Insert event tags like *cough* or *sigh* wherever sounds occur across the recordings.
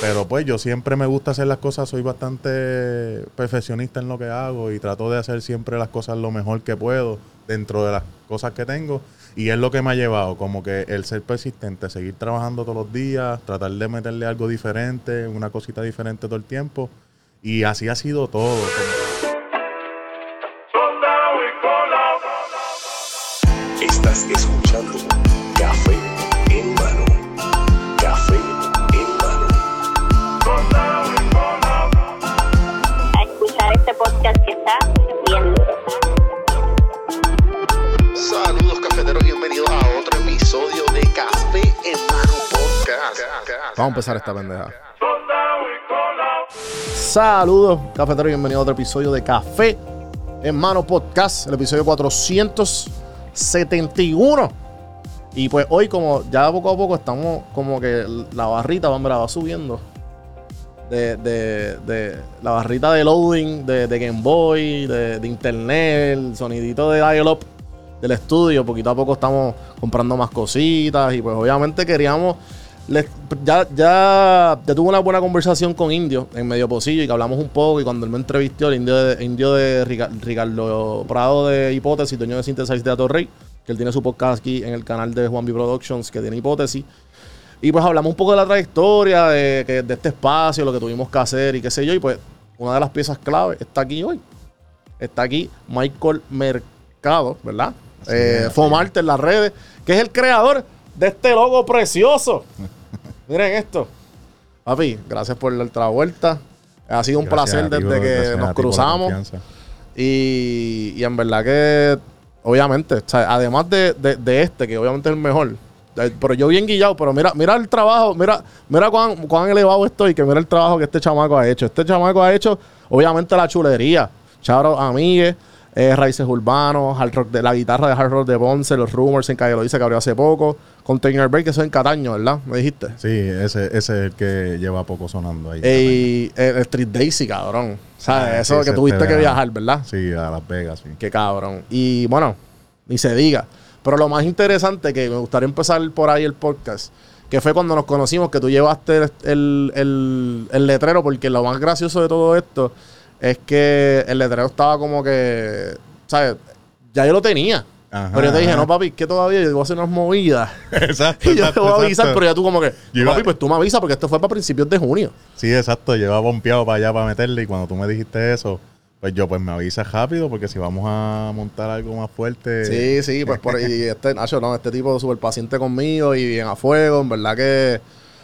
Pero pues yo siempre me gusta hacer las cosas, soy bastante perfeccionista en lo que hago y trato de hacer siempre las cosas lo mejor que puedo dentro de las cosas que tengo. Y es lo que me ha llevado, como que el ser persistente, seguir trabajando todos los días, tratar de meterle algo diferente, una cosita diferente todo el tiempo. Y así ha sido todo. Estás empezar esta pendeja. Saludos, cafeteros, bienvenidos a otro episodio de Café en Mano Podcast, el episodio 471. Y pues hoy, como ya poco a poco estamos como que la barrita va, va subiendo. De, de- de la barrita de loading de, Game Boy, de, de internet, el sonidito de dial-up del estudio. Poquito a poco estamos comprando más cositas y pues obviamente queríamos... les- ya, ya, ya tuve una buena conversación con Indio en medio pocillo y que hablamos un poco y cuando él me entrevistó, el indio de, indio de Rica- Ricardo Prado de Hipótesis, dueño de Synthesize de Atorrey, que él tiene su podcast aquí en el canal de Juan B Productions que tiene Hipótesis. Y pues hablamos un poco de la trayectoria, de, de este espacio, lo que tuvimos que hacer y qué sé yo. Y pues una de las piezas clave está aquí hoy. Está aquí Michael Mercado, ¿verdad? Eh, así Fomarte en las redes, que es el creador de este logo precioso. *laughs* Miren esto. Papi, gracias por la vuelta. Ha sido un Gracias placer ti, desde que nos cruzamos. Y, y en verdad que, obviamente, o sea, además de, de- de este, que obviamente es el mejor, eh, pero yo bien guillado, pero mira, mira el trabajo, mira, mira cuán, cuán elevado estoy, que mira el trabajo que este chamaco ha hecho. Este chamaco ha hecho, obviamente, la chulería. Charo Amigues, eh, Raíces Urbanos, hard rock de, la guitarra de Hard Rock de Ponce, los Rumors en Calle lo dice que abrió hace poco, Container Break, que eso es en Cataño, ¿verdad? Me dijiste. Sí, ese, ese es el que lleva poco sonando ahí. Y el Street Daisy, cabrón. ¿Sabes? Ah, eso que tuviste te que viajar, ¿verdad? Sí, a Las Vegas, sí. Qué cabrón. Y bueno, ni se diga. Pero lo más interesante que me gustaría empezar por ahí el podcast, que fue cuando nos conocimos, que tú llevaste el, el- el- el letrero, porque lo más gracioso de todo esto es que el letrero estaba como que, ¿sabes? Ya yo lo tenía. Ajá, pero yo te dije, no, papi, que todavía yo voy a hacer unas movidas. *laughs* Exacto. y *laughs* yo te voy a avisar, exacto. pero ya tú como que, Yo no, iba- papi, pues tú me avisas porque esto fue para principios de junio. Sí, exacto. Lleva bompeado para allá para meterle y cuando tú me dijiste eso, pues yo pues me avisas rápido porque si vamos a montar algo más fuerte. Sí, sí, pues por ahí, *laughs* este, Nacho, no, este tipo súper paciente conmigo y bien a fuego, en verdad que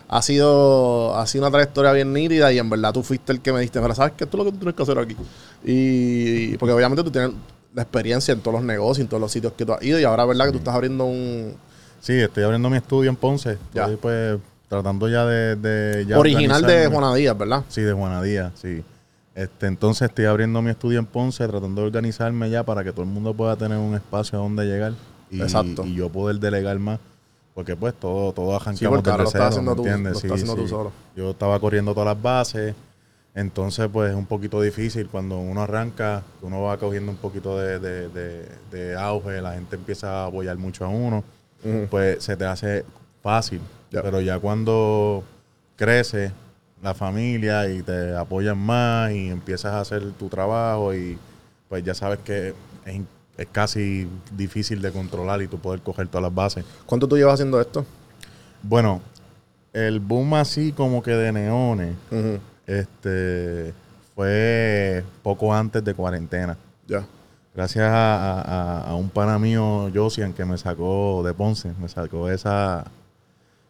ha sido, ha sido una trayectoria bien nítida y en verdad tú fuiste el que me dijiste, pero sabes que esto es lo que tú tienes que hacer aquí. Y porque obviamente tú tienes la experiencia en todos los negocios, en todos los sitios que tú has ido y ahora, ¿verdad? Que tú estás abriendo un Sí, estoy abriendo mi estudio en Ponce. Ya. Estoy pues tratando ya de... de ya original de. Juana Díaz, ¿verdad? Sí, de Juana Díaz, sí. Este, entonces estoy abriendo mi estudio en Ponce, tratando de organizarme ya para que todo el mundo pueda tener un espacio a donde llegar y, Exacto. y yo poder delegar más. Porque pues todo, todo arrancamos Sí, porque ahora lo desde estás haciendo ¿me tú, entiendes? lo Sí, estás haciendo tú solo. Yo estaba corriendo todas las bases, entonces pues es un poquito difícil cuando uno arranca, uno va cogiendo un poquito de, de- de- de auge, la gente empieza a apoyar mucho a uno, pues se te hace fácil. Pero ya cuando crece la familia y te apoyan más y empiezas a hacer tu trabajo y pues ya sabes que es, es casi difícil de controlar y tú poder coger todas las bases. ¿Cuánto tú llevas haciendo esto? Bueno, el boom así como que de neones, este fue poco antes de cuarentena. Ya. Gracias a, a- a un pana mío, Josian, que me sacó de Ponce, me sacó esa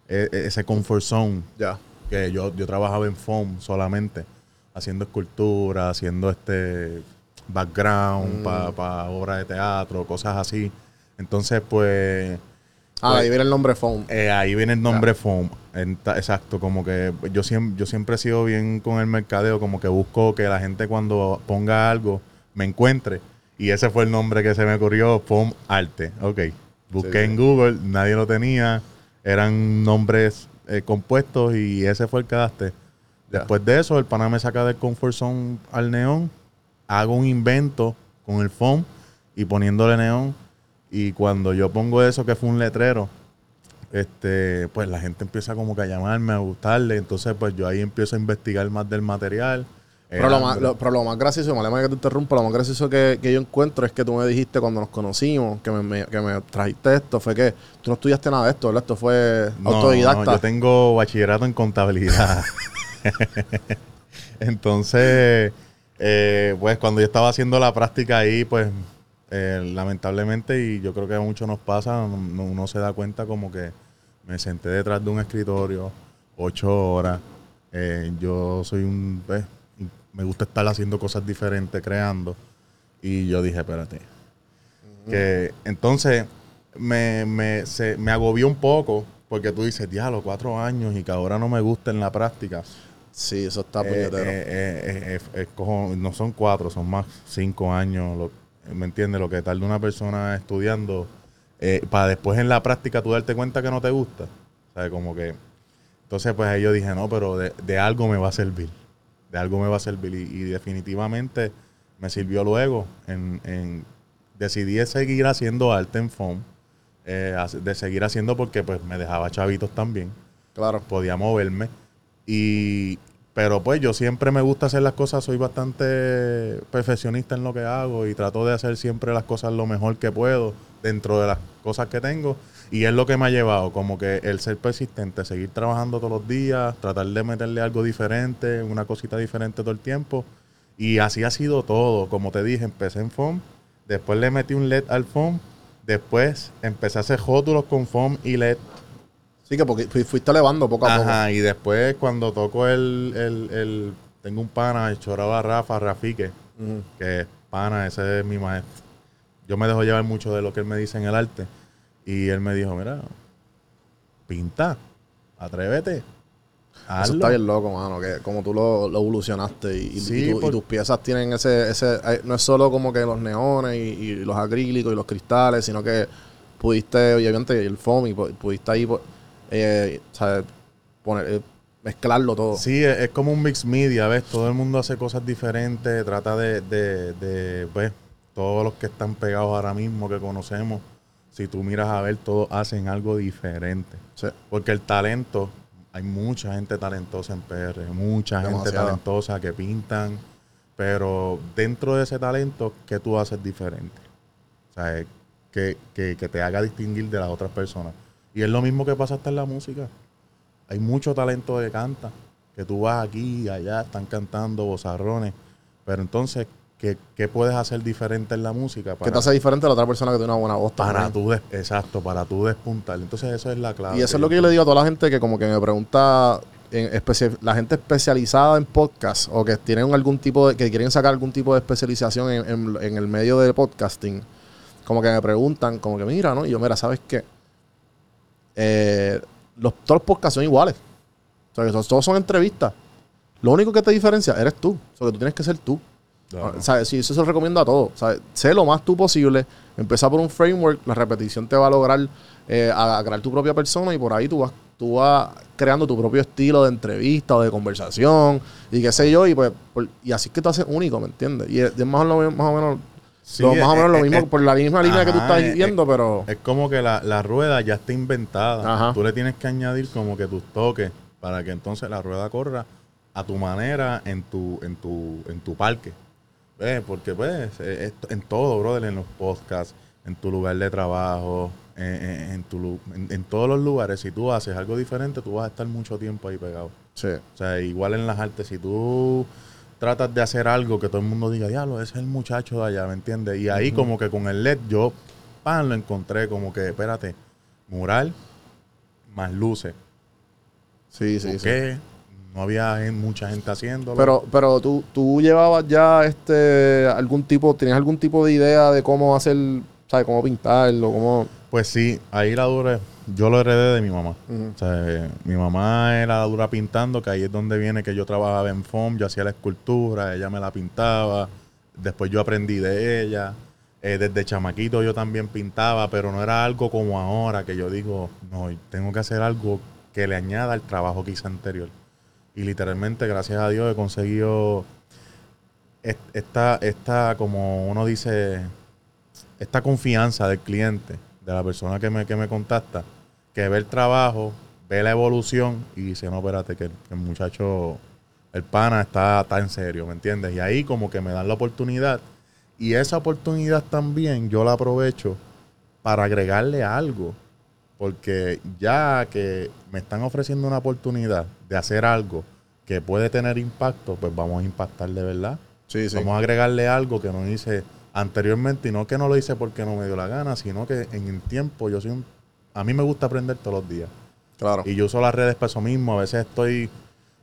e- e- ese comfort zone Ya. que yo, yo trabajaba en foam solamente, haciendo escultura, haciendo este background para obras de teatro, cosas así. Entonces, pues, Ah, Pues- ahí viene el nombre Phone. eh, ahí viene el nombre foam. Exacto, como que yo siempre, yo siempre he sido bien con el mercadeo, como que busco que la gente cuando ponga algo me encuentre. Y ese fue el nombre que se me ocurrió, Foam Arte. Ok. Busqué Sí, en Google, nadie lo tenía. Eran nombres eh, compuestos y ese fue el que daste. Después de eso, el pana me saca del comfort zone al neón. Hago un invento con el foam y poniéndole neón. Y cuando yo pongo eso, que fue un letrero, este, pues la gente empieza como que a llamarme, a gustarle. Entonces, pues yo ahí empiezo a investigar más del material. Pero lo, Eh, más, lo- pero lo más gracioso, me que te interrumpa, lo más gracioso que, que yo encuentro es que tú me dijiste cuando nos conocimos, que me, me- que me trajiste esto, fue que tú no estudiaste nada de esto, ¿verdad? Esto fue No, autodidacta. no, yo tengo bachillerato en contabilidad. *laughs* Entonces, eh, pues cuando yo estaba haciendo la práctica ahí, pues eh, lamentablemente, y yo creo que a muchos nos pasa, no- uno se da cuenta como que me senté detrás de un escritorio ocho horas. Eh, yo soy un... pues, me gusta estar haciendo cosas diferentes, creando. Y yo dije, espérate. Que entonces me, me, se, me agobió un poco porque tú dices, diablo, cuatro años y que ahora no me gusta en la práctica. Sí, eso está Eh, puñetero. eh, eh, eh, es cojo- no son cuatro, son más cinco años. lo- ¿Me entiendes? Lo que tarda una persona estudiando eh, para después en la práctica tú darte cuenta que no te gusta. ¿Sabes? Como que. Entonces, pues ahí yo dije, no, pero de, de algo me va a servir. De algo me va a servir. Y, y definitivamente me sirvió luego. En, en- decidí seguir haciendo arte en eh, hace- de seguir haciendo porque pues me dejaba chavitos también claro. podía moverme. Y, pero pues yo siempre me gusta hacer las cosas, soy bastante perfeccionista en lo que hago y trato de hacer siempre las cosas lo mejor que puedo dentro de las cosas que tengo. Y es lo que me ha llevado, como que el ser persistente, seguir trabajando todos los días, tratar de meterle algo diferente, una cosita diferente todo el tiempo. Y así ha sido todo. Como te dije, empecé en foam, después le metí un LED al foam, después empecé a hacer rótulos con foam y LED. Sí, que porque fui- fuiste elevando poco a poco. Ajá, y después cuando toco el, el, el- tengo un pana, el choraba Rafa, Rafique, que es pana, ese es mi maestro. Yo me dejo llevar mucho de lo que él me dice en el arte. Y él me dijo, mira, pinta, atrévete. Eso hazlo". está bien loco, mano, que como tú lo, lo evolucionaste y, y- Sí, y tu- y por- tus piezas tienen ese, ese eh, no es solo como que los neones y, y los acrílicos y los cristales, sino que pudiste, obviamente, el foam y pu- pudiste ahí, pues, eh, ¿sabes? Poner, eh, mezclarlo todo. Sí, es, es como un mix media, ¿ves? Todo el mundo hace cosas diferentes, trata de, de, de, pues, todos los que están pegados ahora mismo que conocemos, si tú miras a ver, todos hacen algo diferente. Sí. Porque el talento, hay mucha gente talentosa en PR, mucha gente talentosa que pintan, pero dentro de ese talento, ¿qué tú haces diferente? O sea, que, que, que te haga distinguir de las otras personas. Y es lo mismo que pasa hasta en la música. Hay mucho talento que canta, que tú vas aquí y allá, están cantando bozarrones, pero entonces, ¿qué, qué puedes hacer diferente en la música? Que te hace diferente a la otra persona que tiene una buena voz para tú, exacto, para tú despuntar. Entonces, eso es la clave. Y eso es lo que yo le digo a toda la gente que como que me pregunta, en la gente especializada en podcast o que tienen algún tipo de, que quieren sacar algún tipo de especialización en, en- en el medio de podcasting, como que me preguntan, como que mira, ¿no? Y yo, mira, ¿sabes qué? Eh, los, todos los podcasts son iguales. O sea, que todos- todos son entrevistas. Lo único que te diferencia eres tú. O sea, que tú tienes que ser tú. Claro. O sea, sí, eso se lo recomiendo a todos. O sea, sé lo más tú posible. Empieza por un framework. La repetición te va a lograr eh, a, a crear tu propia persona y por ahí tú vas, tú vas creando tu propio estilo de entrevista o de conversación y qué sé yo. Y pues por- y así es que tú haces único, ¿me entiendes? Y es, es más, o lo- más o menos, Sí, lo, más o es- menos lo es- mismo es- por la misma línea que tú estás es- viendo, pero... Es como que la, la rueda ya está inventada. Ajá. Tú le tienes que añadir como que tus toques para que entonces la rueda corra a tu manera en tu, en tu, en tu parque. ¿Ves? Porque pues eh, en todo, brother, en los podcasts, en tu lugar de trabajo, en, en- tu, en, en todos los lugares. Si tú haces algo diferente, tú vas a estar mucho tiempo ahí pegado. Sí. O sea, igual en las artes, si tú tratas de hacer algo que todo el mundo diga, diablo, ese es el muchacho de allá, ¿me entiendes? Y ahí como que con el LED yo, pan, lo encontré como que, espérate, mural más luces. Sí, sí, sí. No había mucha gente haciéndolo. Pero, pero tú, tú llevabas ya este algún tipo, ¿tenías algún tipo de idea de cómo hacer, ¿sabes? Cómo pintarlo, cómo... Pues sí, ahí la dura, yo lo heredé de mi mamá. O sea, eh, mi mamá era la dura pintando, que ahí es donde viene que yo trabajaba en foam, yo hacía la escultura, ella me la pintaba, después yo aprendí de ella. Eh, desde chamaquito yo también pintaba, pero no era algo como ahora, que yo digo, no, tengo que hacer algo que le añada al trabajo que hice anterior. Y literalmente, gracias a Dios, he conseguido est- esta, esta, como uno dice, esta confianza del cliente, de la persona que me, que me contacta, que ve el trabajo, ve la evolución y dice, no, espérate, que el, que el muchacho, el pana está, está en serio, ¿me entiendes? Y ahí como que me dan la oportunidad. Y esa oportunidad también yo la aprovecho para agregarle algo. Porque ya que me están ofreciendo una oportunidad de hacer algo que puede tener impacto, pues vamos a impactar de verdad. Sí, sí. Vamos a agregarle algo que no hice anteriormente y no que no lo hice porque no me dio la gana, sino que en el tiempo yo soy un... A mí me gusta aprender todos los días. Claro. Y yo uso las redes para eso mismo. A veces estoy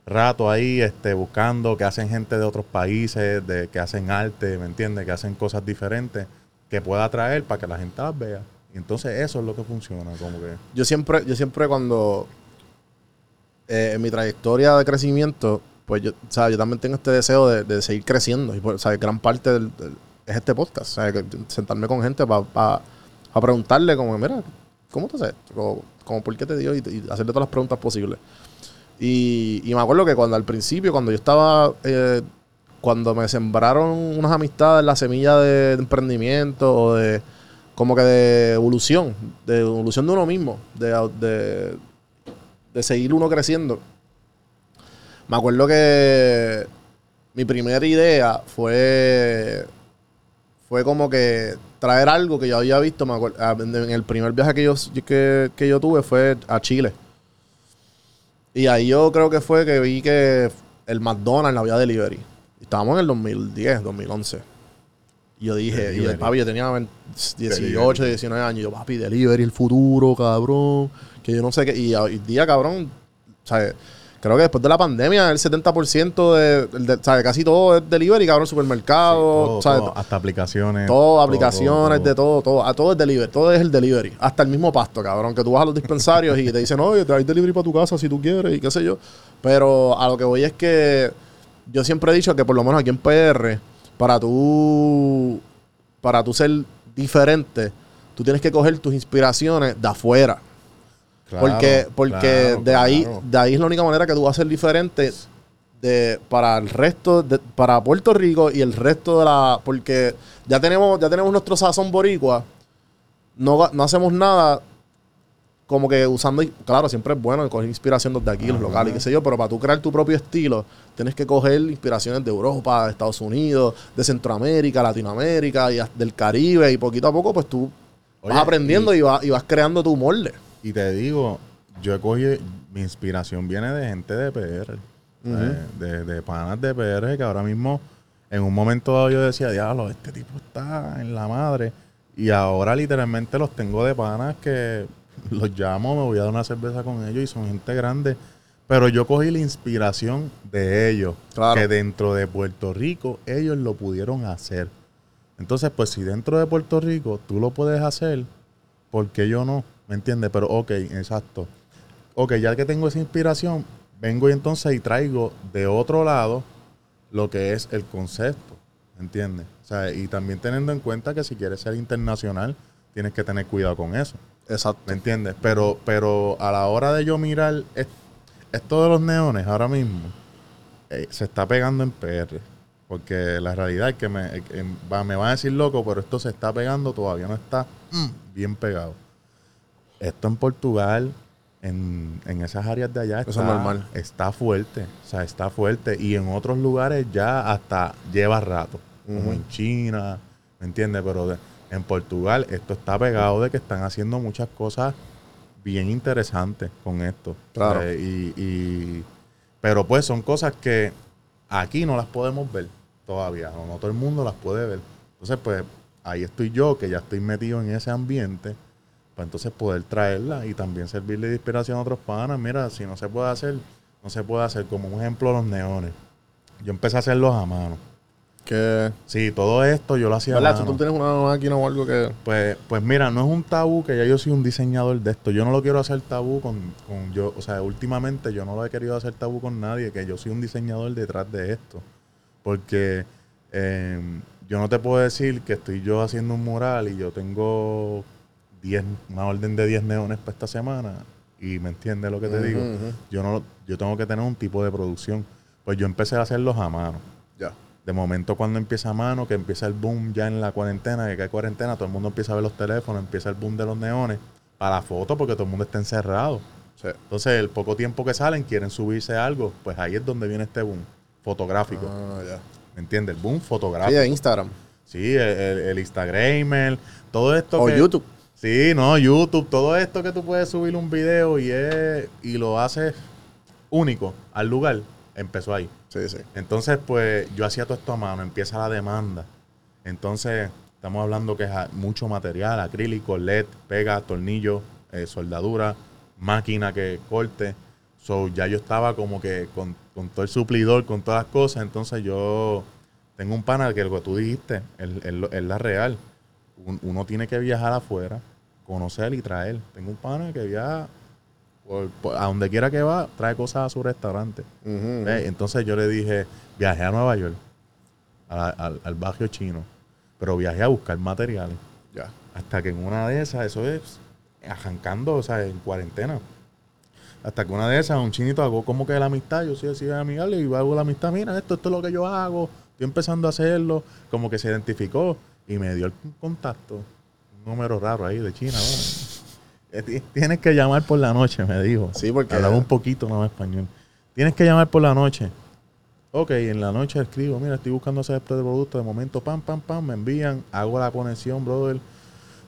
rato ahí este, buscando que hacen gente de otros países, de que hacen arte, ¿me entiendes? Que hacen cosas diferentes que pueda atraer para que la gente las vea. Y entonces eso es lo que funciona, como que... Yo siempre, yo siempre cuando eh, en mi trayectoria de crecimiento, pues yo, sea, yo también tengo este deseo de, de seguir creciendo. Y sea, gran parte del, del- es este podcast. Sentarme con gente para preguntarle como, mira, ¿cómo te haces? Como, ¿por qué te dio? Y, y hacerle todas las preguntas posibles. Y, me acuerdo que cuando al principio, cuando yo estaba, eh, cuando me sembraron unas amistades, la semilla de, emprendimiento o de, como que de evolución, de evolución de uno mismo, de, de seguir uno creciendo. Me acuerdo que mi primera idea fue, fue como que traer algo que yo había visto, me acuerdo, ah, en el primer viaje que yo, que, que yo tuve fue a Chile. Y ahí yo creo que fue que vi que el McDonald's había delivery. Estábamos en el 2010, 2011. Y yo dije, y el papi, yo tenía 20 18, Delivery. 19 años. Y yo, papi, delivery, el futuro, cabrón. Que yo no sé qué. Y hoy día, cabrón, ¿sabes? Creo que después de la pandemia, el 70% de, de- ¿sabes? Casi todo es delivery, cabrón, supermercado, todo, ¿sabes? todo, hasta aplicaciones. Todo, aplicaciones, todo, de todo, todo. A todo es delivery. Todo es el delivery. Hasta el mismo pasto, cabrón. Que tú vas a los dispensarios y te dicen, oye, te hay delivery para tu casa si tú quieres y qué sé yo. Pero a lo que voy es que yo siempre he dicho que por lo menos aquí en PR, para tú, para tú ser diferente, tú tienes que coger tus inspiraciones de afuera. Claro, porque porque claro, de ahí claro. de ahí es la única manera que tú vas a ser diferente de para el resto de- para Puerto Rico y el resto de la porque ya tenemos ya tenemos nuestro sazón boricua no, no hacemos nada como que usando claro siempre es bueno coger inspiración desde aquí los locales qué sé yo pero para tú crear tu propio estilo tienes que coger inspiraciones de Europa de Estados Unidos de Centroamérica Latinoamérica y del Caribe y poquito a poco pues tú Oye, vas aprendiendo y- y, vas, y vas creando tu molde Y te digo, yo he cogido, mi inspiración viene de gente de PR, de, de panas de PR que ahora mismo, en un momento dado yo decía, diablo, este tipo está en la madre. Y ahora literalmente los tengo de panas que *laughs* los llamo, me voy a dar una cerveza con ellos y son gente grande. Pero yo cogí la inspiración de ellos, Claro. que dentro de Puerto Rico ellos lo pudieron hacer. Entonces, pues si dentro de Puerto Rico tú lo puedes hacer, ¿por qué yo no? ¿Me entiendes? Pero, ok, exacto. Ok, ya que tengo esa inspiración, vengo y entonces y traigo de otro lado lo que es el concepto. ¿Me entiendes? O sea, y también teniendo en cuenta que si quieres ser internacional, tienes que tener cuidado con eso. exacto ¿Me entiendes? Pero, pero a la hora de yo mirar es- esto de los neones ahora mismo, eh, se está pegando en PR. Porque la realidad es que me, eh, me van a decir loco, pero esto se está pegando, todavía no está mm, bien pegado. Esto en Portugal, en, en esas áreas de allá, Eso está, es normal. está fuerte. O sea, está fuerte. Y en otros lugares ya hasta lleva rato. Como en China, ¿me entiendes? Pero de- en Portugal esto está pegado de que están haciendo muchas cosas bien interesantes con esto. Claro. Eh, y, y- pero pues son cosas que aquí no las podemos ver todavía. o No todo el mundo las puede ver. Entonces, pues ahí estoy yo, que ya estoy metido en ese ambiente, para entonces poder traerla y también servirle de inspiración a otros panas. Mira, si no se puede hacer, no se puede hacer. Como un ejemplo, los neones. Yo empecé a hacerlos a mano. que Sí, todo esto yo lo hacía a mano. tú tienes una máquina o algo que Pues, pues mira, no es un tabú que ya yo soy un diseñador de esto. Yo no lo quiero hacer tabú con, con yo, o sea, últimamente yo no lo he querido hacer tabú con nadie, que yo soy un diseñador detrás de esto. Porque eh, yo no te puedo decir que estoy yo haciendo un mural y yo tengo 10, una orden de 10 neones para esta semana. Y me entiendes lo que te digo. Yo no, yo tengo que tener un tipo de producción. Pues yo empecé a hacerlos a mano. ya De momento cuando empieza a mano, que empieza el boom ya en la cuarentena, que hay cuarentena, todo el mundo empieza a ver los teléfonos, empieza el boom de los neones, para la foto porque todo el mundo está encerrado. Sí. Entonces, el poco tiempo que salen, quieren subirse algo, pues ahí es donde viene este boom fotográfico. Ah, ya. ¿Me entiendes? El boom Sí, fotográfico. de Instagram. Sí, el, el, el Instagramer, todo esto. O que- YouTube. Sí, no, YouTube, todo esto que tú puedes subir un video y es, y lo haces único al lugar, empezó ahí. Sí, sí. Entonces, pues, yo hacía todo esto a mano, empieza la demanda. Entonces, estamos hablando que es mucho material, acrílico, LED, pega, tornillo, eh, soldadura, máquina que corte. So, ya yo estaba como que con, con todo el suplidor, con todas las cosas. Entonces, yo tengo un pana que lo que tú dijiste es, es lo- es la real. Un- uno tiene que viajar afuera, conocer y traer. Tengo un pana que viaja por- por- a donde quiera que va, trae cosas a su restaurante. ¿Ves? Entonces yo le dije, viajé a Nueva York, a- al, al barrio chino, pero viajé a buscar materiales. Ya. Hasta que en una de esas, eso es arrancando, o sea, en cuarentena. Hasta que una de esas, un chinito hago como que la amistad, yo soy así amigable y hago la amistad, mira, esto, esto es lo que yo hago, estoy empezando a hacerlo, como que se identificó y me dio el contacto, un número raro ahí de China. Eh, ti- Tienes que llamar por la noche, me dijo. Sí, porque- Hablaba un poquito no español. Tienes que llamar por la noche. Ok, en la noche escribo, mira, estoy buscando este producto, de momento, pam, pam, pam, me envían, hago la conexión, brother.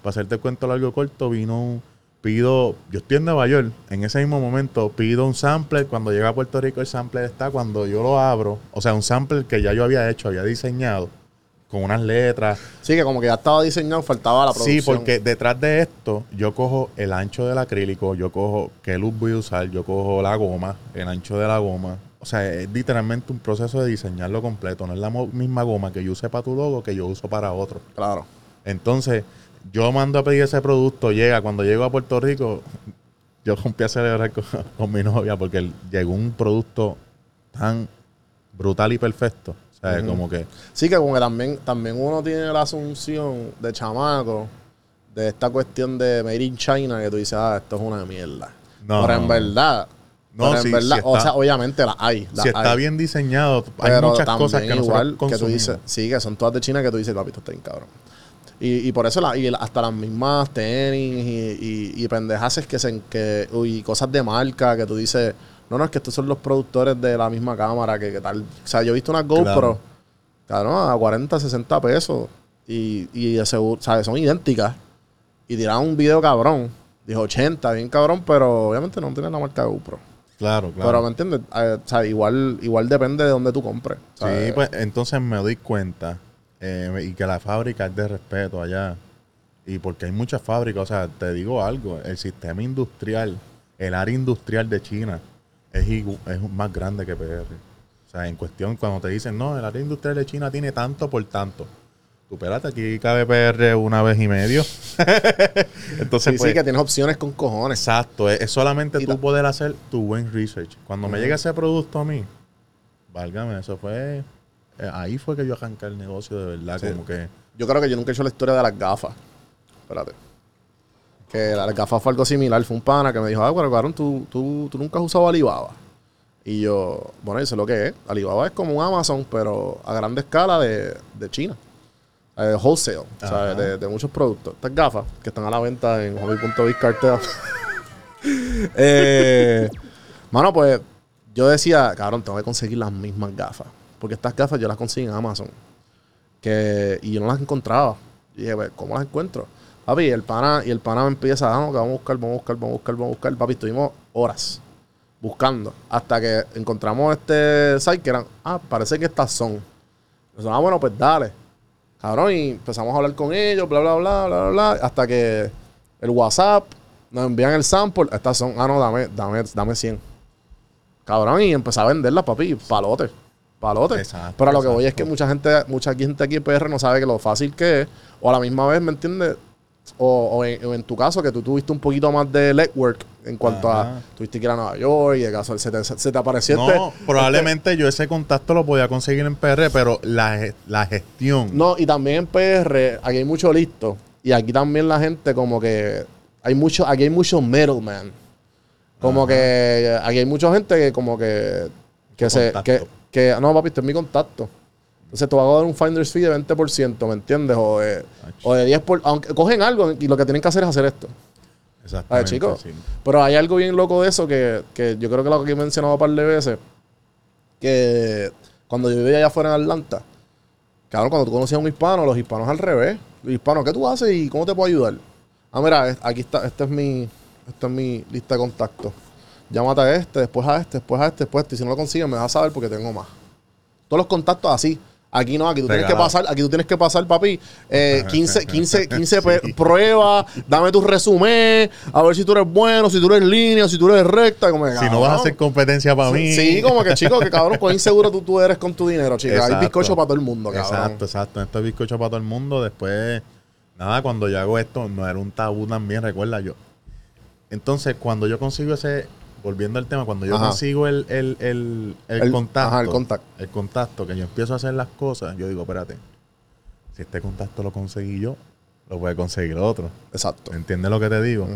Para hacerte el cuento largo corto, vino un, pido, yo estoy en Nueva York, en ese mismo momento pido un sampler, cuando llega a Puerto Rico el sampler está, cuando yo lo abro, o sea, un sampler que ya yo había hecho, había diseñado, con unas letras, Sí, que como que ya estaba diseñado, faltaba la producción. Sí, porque detrás de esto yo cojo el ancho del acrílico, yo cojo qué luz voy a usar, yo cojo la goma, el ancho de la goma. O sea, es literalmente un proceso de diseñarlo completo. No es la misma goma que yo use para tu logo que yo uso para otro. Claro. Entonces, yo mando a pedir ese producto, llega. Cuando llego a Puerto Rico, yo rompí a celebrar con, con mi novia porque llegó un producto tan brutal y perfecto. O sea, como que... Sí, que como que también, también uno tiene la asunción de chamaco de esta cuestión de Made in China que tú dices, ah, esto es una mierda. No, pero en verdad, No, pero en sí, verdad, o sea, obviamente la hay. si está hay. bien diseñado, hay Pero muchas cosas que igual que tú dices, sí, que son todas de China que tú dices, papi, esto está bien cabrón. Y, y por eso la- y hasta las mismas tenis y, y, y pendejaces que se que y cosas de marca que tú dices, no, no, es que estos son los productores de la misma cámara, que, que tal. O sea, yo he visto unas GoPro, Claro. cabrón, a 40, 60 pesos. Y, y seguro, ¿sabes? Son idénticas. Y tiraron un video cabrón. Dijo 80, bien cabrón, pero obviamente no tiene la marca GoPro. Claro, Pero claro. me entiendes, Eh, o sea, igual, igual depende de dónde tú compres. sí, ¿sabes? pues entonces me doy cuenta eh, y que la fábrica es de respeto allá. Y porque hay muchas fábricas, o sea, te digo algo, el sistema industrial, el área industrial de China es, más grande que PR. O sea, en cuestión, cuando te dicen, no, el área industrial de China tiene tanto por tanto. Tú, espérate, aquí cabe PR una vez y medio. *laughs* Entonces, Sí, pues, sí, que tienes opciones con cojones. Exacto, es, es solamente Y tú poder hacer tu buen research. Cuando me llega ese producto a mí, válgame, eso fue. eh, ahí fue que yo arranqué el negocio de verdad, Sí. como que. Yo creo que yo nunca he hecho la historia de las gafas. Espérate. Que las gafas fue algo similar. Fue un pana que me dijo, ah, pero cabrón, ¿tú, tú, tú nunca has usado Alibaba. Y yo, bueno, yo sé lo que es. Alibaba es como un Amazon, pero a grande escala de, de China. Eh, wholesale. ¿sabes? De, de muchos productos. Estas gafas que están a la venta en hobby.biz cartel. *laughs* eh, mano, pues yo decía, cabrón, tengo que conseguir las mismas gafas. Porque estas gafas yo las conseguí en Amazon. Que, y yo no las encontraba. Y dije, pues, ¿cómo las encuentro? Papi, y el pana, y el pana me empieza, ah, no, que vamos a buscar, vamos a buscar, vamos a buscar, vamos a buscar. Papi, estuvimos horas buscando. Hasta que encontramos este site que eran, ah, parece que estas son. Nosotros, ah, bueno, pues dale. Cabrón, y empezamos a hablar con ellos, bla, bla, bla, bla, bla, bla. Hasta que el WhatsApp nos envían el sample. Estas son, ah, no, dame, dame, dame 100. Cabrón, y empecé a venderlas, papi, palote. Palote. Exacto, Pero a lo que voy es que mucha gente, mucha gente aquí en PR no sabe que lo fácil que es. O a la misma vez, ¿me entiendes? O, o en, o en tu caso, que tú tuviste un poquito más de legwork en cuanto Ajá. a. Tuviste que ir a Nueva York y de caso se te, se te apareció No, este- probablemente yo ese contacto lo podía conseguir en PR, pero la, la gestión. No, y también en PR, aquí hay mucho listo. Y aquí también la gente como que... Hay mucho, aquí hay mucho middleman. Como que aquí hay mumucha gente que como que... Que se... Que, que, no, papi, este es mi contacto. Entonces te va a dar un finder's fee de 20%, ¿me entiendes? O de, o de 10%. Por, aunque cogen algo y lo que tienen que hacer es hacer esto. Exactamente, chicos. sí. Pero hay algo bien loco de eso que, que yo creo que lo que he mencionado un par de veces. Que cuando yo vivía allá afuera en Atlanta, cabrón, cuando tú conocías a un hispano, los hispanos al revés. Los hispanos, ¿qué tú haces y cómo te puedo ayudar? Ah, mira, aquí está, esta es mi, esta es mi lista de contactos. Llámate a este, después a este, después a este, después a este. Y si no lo consigues, me vas a saber porque tengo más. Todos los contactos así. Aquí no, aquí tú tienes que pasar, aquí tú tienes que pasar, papi, eh, 15, 15, 15 pe- Sí. pruebas, dame tu resumen, a ver si tú eres bueno, si tú eres en línea, si tú eres recta. Como Si no vas a hacer competencia para mí. Sí, como que chico, que cabrón, cuán inseguro tú, tú eres con tu dinero, chico. Hay Exacto. bizcocho para todo el mundo, cabrón. Exacto, exacto. Esto es bizcocho para todo el mundo. Después, nada, cuando yo hago esto, no era un tabú también, recuerda yo. Entonces, cuando yo consigo ese, volviendo al tema, cuando yo Ajá. consigo el, el, el, el contacto, ajá, el contacto. el contacto, que yo empiezo a hacer las cosas, yo digo, espérate, si este contacto lo conseguí yo, lo puede conseguir otro. Exacto. ¿Entiendes lo que te digo?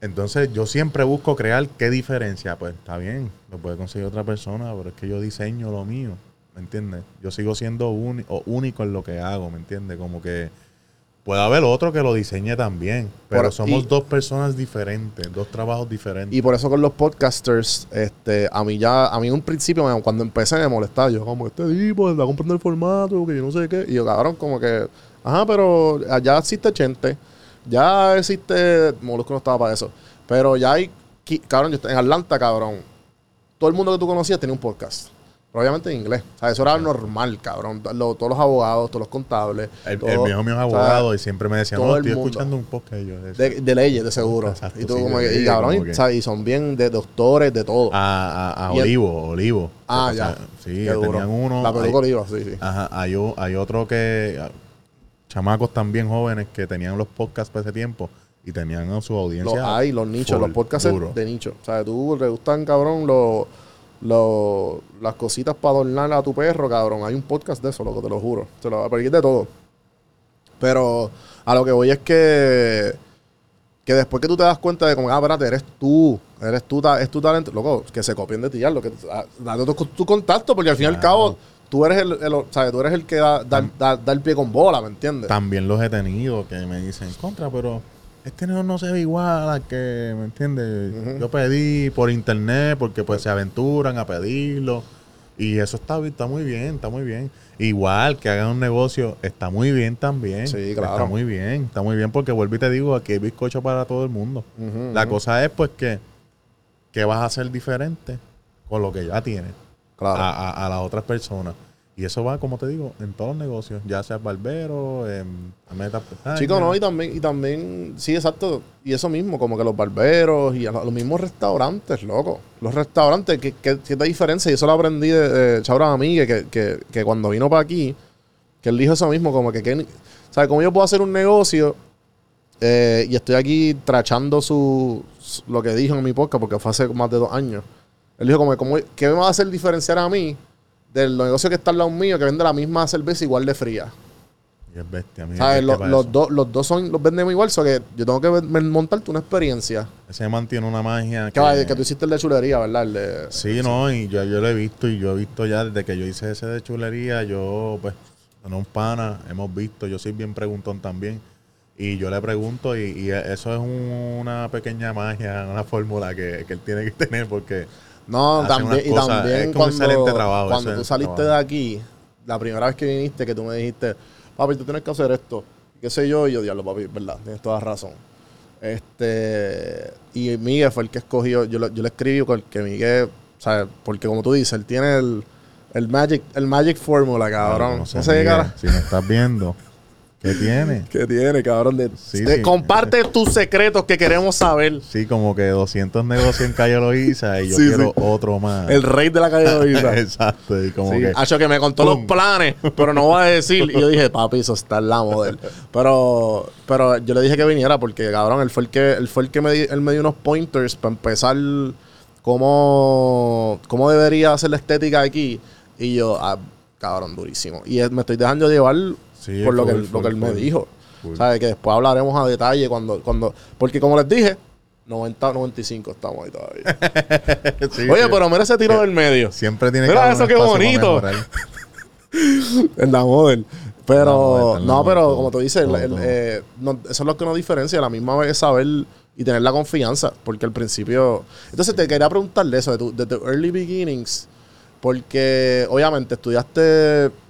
Entonces yo siempre busco crear qué diferencia. Pues está bien, lo puede conseguir otra persona, pero es que yo diseño lo mío, ¿me entiendes? Yo sigo siendo único en lo que hago, ¿me entiendes? Como que puede haber otro que lo diseñe también, pero Por- somos y- dos personas diferentes, dos trabajos diferentes. Y por eso con los podcasters, este, a mí ya, a mí en un principio, cuando empecé me molestaba, yo como, este tipo está comprando el formato, que yo no sé qué. Y yo, cabrón, como que, ajá, pero ya existe Chente, ya existe, Molusco no estaba para eso, pero ya hay, cabrón, yo estoy en Atlanta, cabrón, todo el mundo que tú conocías tenía un podcast. Pero obviamente en inglés. O sea, eso era normal, cabrón. Lo- todos los abogados, todos los contables. el, todo- el viejo mío es o sea, abogado y siempre me decía, todo no, estoy mundo. escuchando un podcast. Yo, de, de leyes, de seguro. Exacto, y, tú sí, como de que- y cabrón, como y, que- y son bien de doctores, de todo. a, a, a el- Olivo, Olivo. Ah, O sea, ya. Sí, duro. tenían uno. La peluca oliva, sí, sí. Ajá, hay, hay otro que. ah, Chamacos también jóvenes que tenían los podcasts para ese tiempo y tenían a su Los audiencia. hay, los nichos, full, los podcasts duro. de nicho. O sea, tú le gustan, cabrón, los, los, las cositas para adornar a tu perro, cabrón. Hay un podcast de eso, loco, te lo juro. Te lo voy a pedir de todo. Pero a lo que voy es que que después que tú te das cuenta de como, ah, espérate, eres tú, eres tú, es tu talento, loco, que se copien de ti, ya, lo que, ah, date tu, tu contacto, porque al fin y al cabo, tú eres el, sea, tú eres el que da, da, da- da el pie con bola, ¿me entiendes? También los he tenido que me dicen, contra, pero este no, no se ve igual a que, ¿me entiendes? Yo pedí por internet porque pues se aventuran a pedirlo. Y eso está, está muy bien, está muy bien. Igual que hagan un negocio, está muy bien también. Sí, claro. Está muy bien, está muy bien porque vuelvo y te digo, aquí hay bizcocho para todo el mundo. La cosa es pues que, que vas a hacer diferente con lo que ya tienes Claro. a, a- a las otras personas. Y eso va, como te digo, en todos los negocios, ya sea barbero, en meta Chicos, no, y también, y también, sí, exacto. Y eso mismo, como que los barberos y los mismos restaurantes, loco. Los restaurantes, ¿qué, qué, qué te diferencia? Y eso lo aprendí de, de Chaura Amigue, que, que, que cuando vino para aquí, que él dijo eso mismo, como que, que ¿sabes? Como yo puedo hacer un negocio eh, y estoy aquí trachando su, su- lo que dijo en mi podcast, porque fue hace más de dos años. Él dijo, como, que, como, ¿qué me va a hacer diferenciar a mí del negocio que está al lado mío, que vende la misma cerveza igual de fría? Y es bestia. mira, ¿Sabes? que Los, dos, los dos son, los vendemos igual, so que yo tengo que montarte una experiencia. Ese mantiene una magia. Que, vaya, que tú hiciste el de chulería, ¿verdad? El de- Sí, no, y yo, yo lo he visto y yo he visto ya desde que yo hice ese de chulería, yo pues, con un pana, hemos visto, yo soy bien preguntón también. Y yo le pregunto y, y eso es un- una pequeña magia, una fórmula que, que él tiene que *laughs* tener porque No, también, y cosas- también es cuando, excelente trabajo, cuando tú saliste trabajo. de aquí, la primera vez que viniste, que tú me dijiste, papi, tú tienes que hacer esto, qué sé yo, y yo, diablo, papi, verdad, tienes toda razón. Este, y Miguel fue el que escogió, yo, yo le escribí porque Miguel, sea, porque como tú dices, él tiene el, el Magic, el Magic Formula, cabrón. sé, No sé Miguel, cara- si me estás viendo, ¿qué tiene? *laughs* que tiene, cabrón. De, Sí, de- sí. Comparte *laughs* tus secretos que queremos saber. Sí, como que 200 negocios en Calle Loíza y yo Sí, quiero otro más. El rey de la calle de *laughs* Loíza. Exacto, y como que... Hacho, que me contó ¡Pum! los planes, pero no voy a decir. Y yo dije, papi, eso está en la model. Pero, pero yo le dije que viniera porque, cabrón, él fue el que, él fue el que me, di- él me dio unos pointers para empezar cómo, cómo debería ser la estética aquí. Y yo, ah, cabrón, durísimo. Y me estoy dejando llevar Sí, por lo que, full, lo que él me dijo. ¿Sabes? Que después hablaremos a detalle cuando, cuando, porque como les dije, 90, 95 estamos ahí todavía. *laughs* Sí, Oye, sí. pero mira ese tiro del medio. Siempre tiene Mira haber eso, un qué bonito. En la model. Pero, En la model, en la no, model, pero como tú dices, todo, el, eh, no- eso es lo que nos diferencia. La misma vez saber y tener la confianza, porque al principio... Entonces te quería preguntarle eso, de tu, de tu early beginnings, porque obviamente estudiaste, que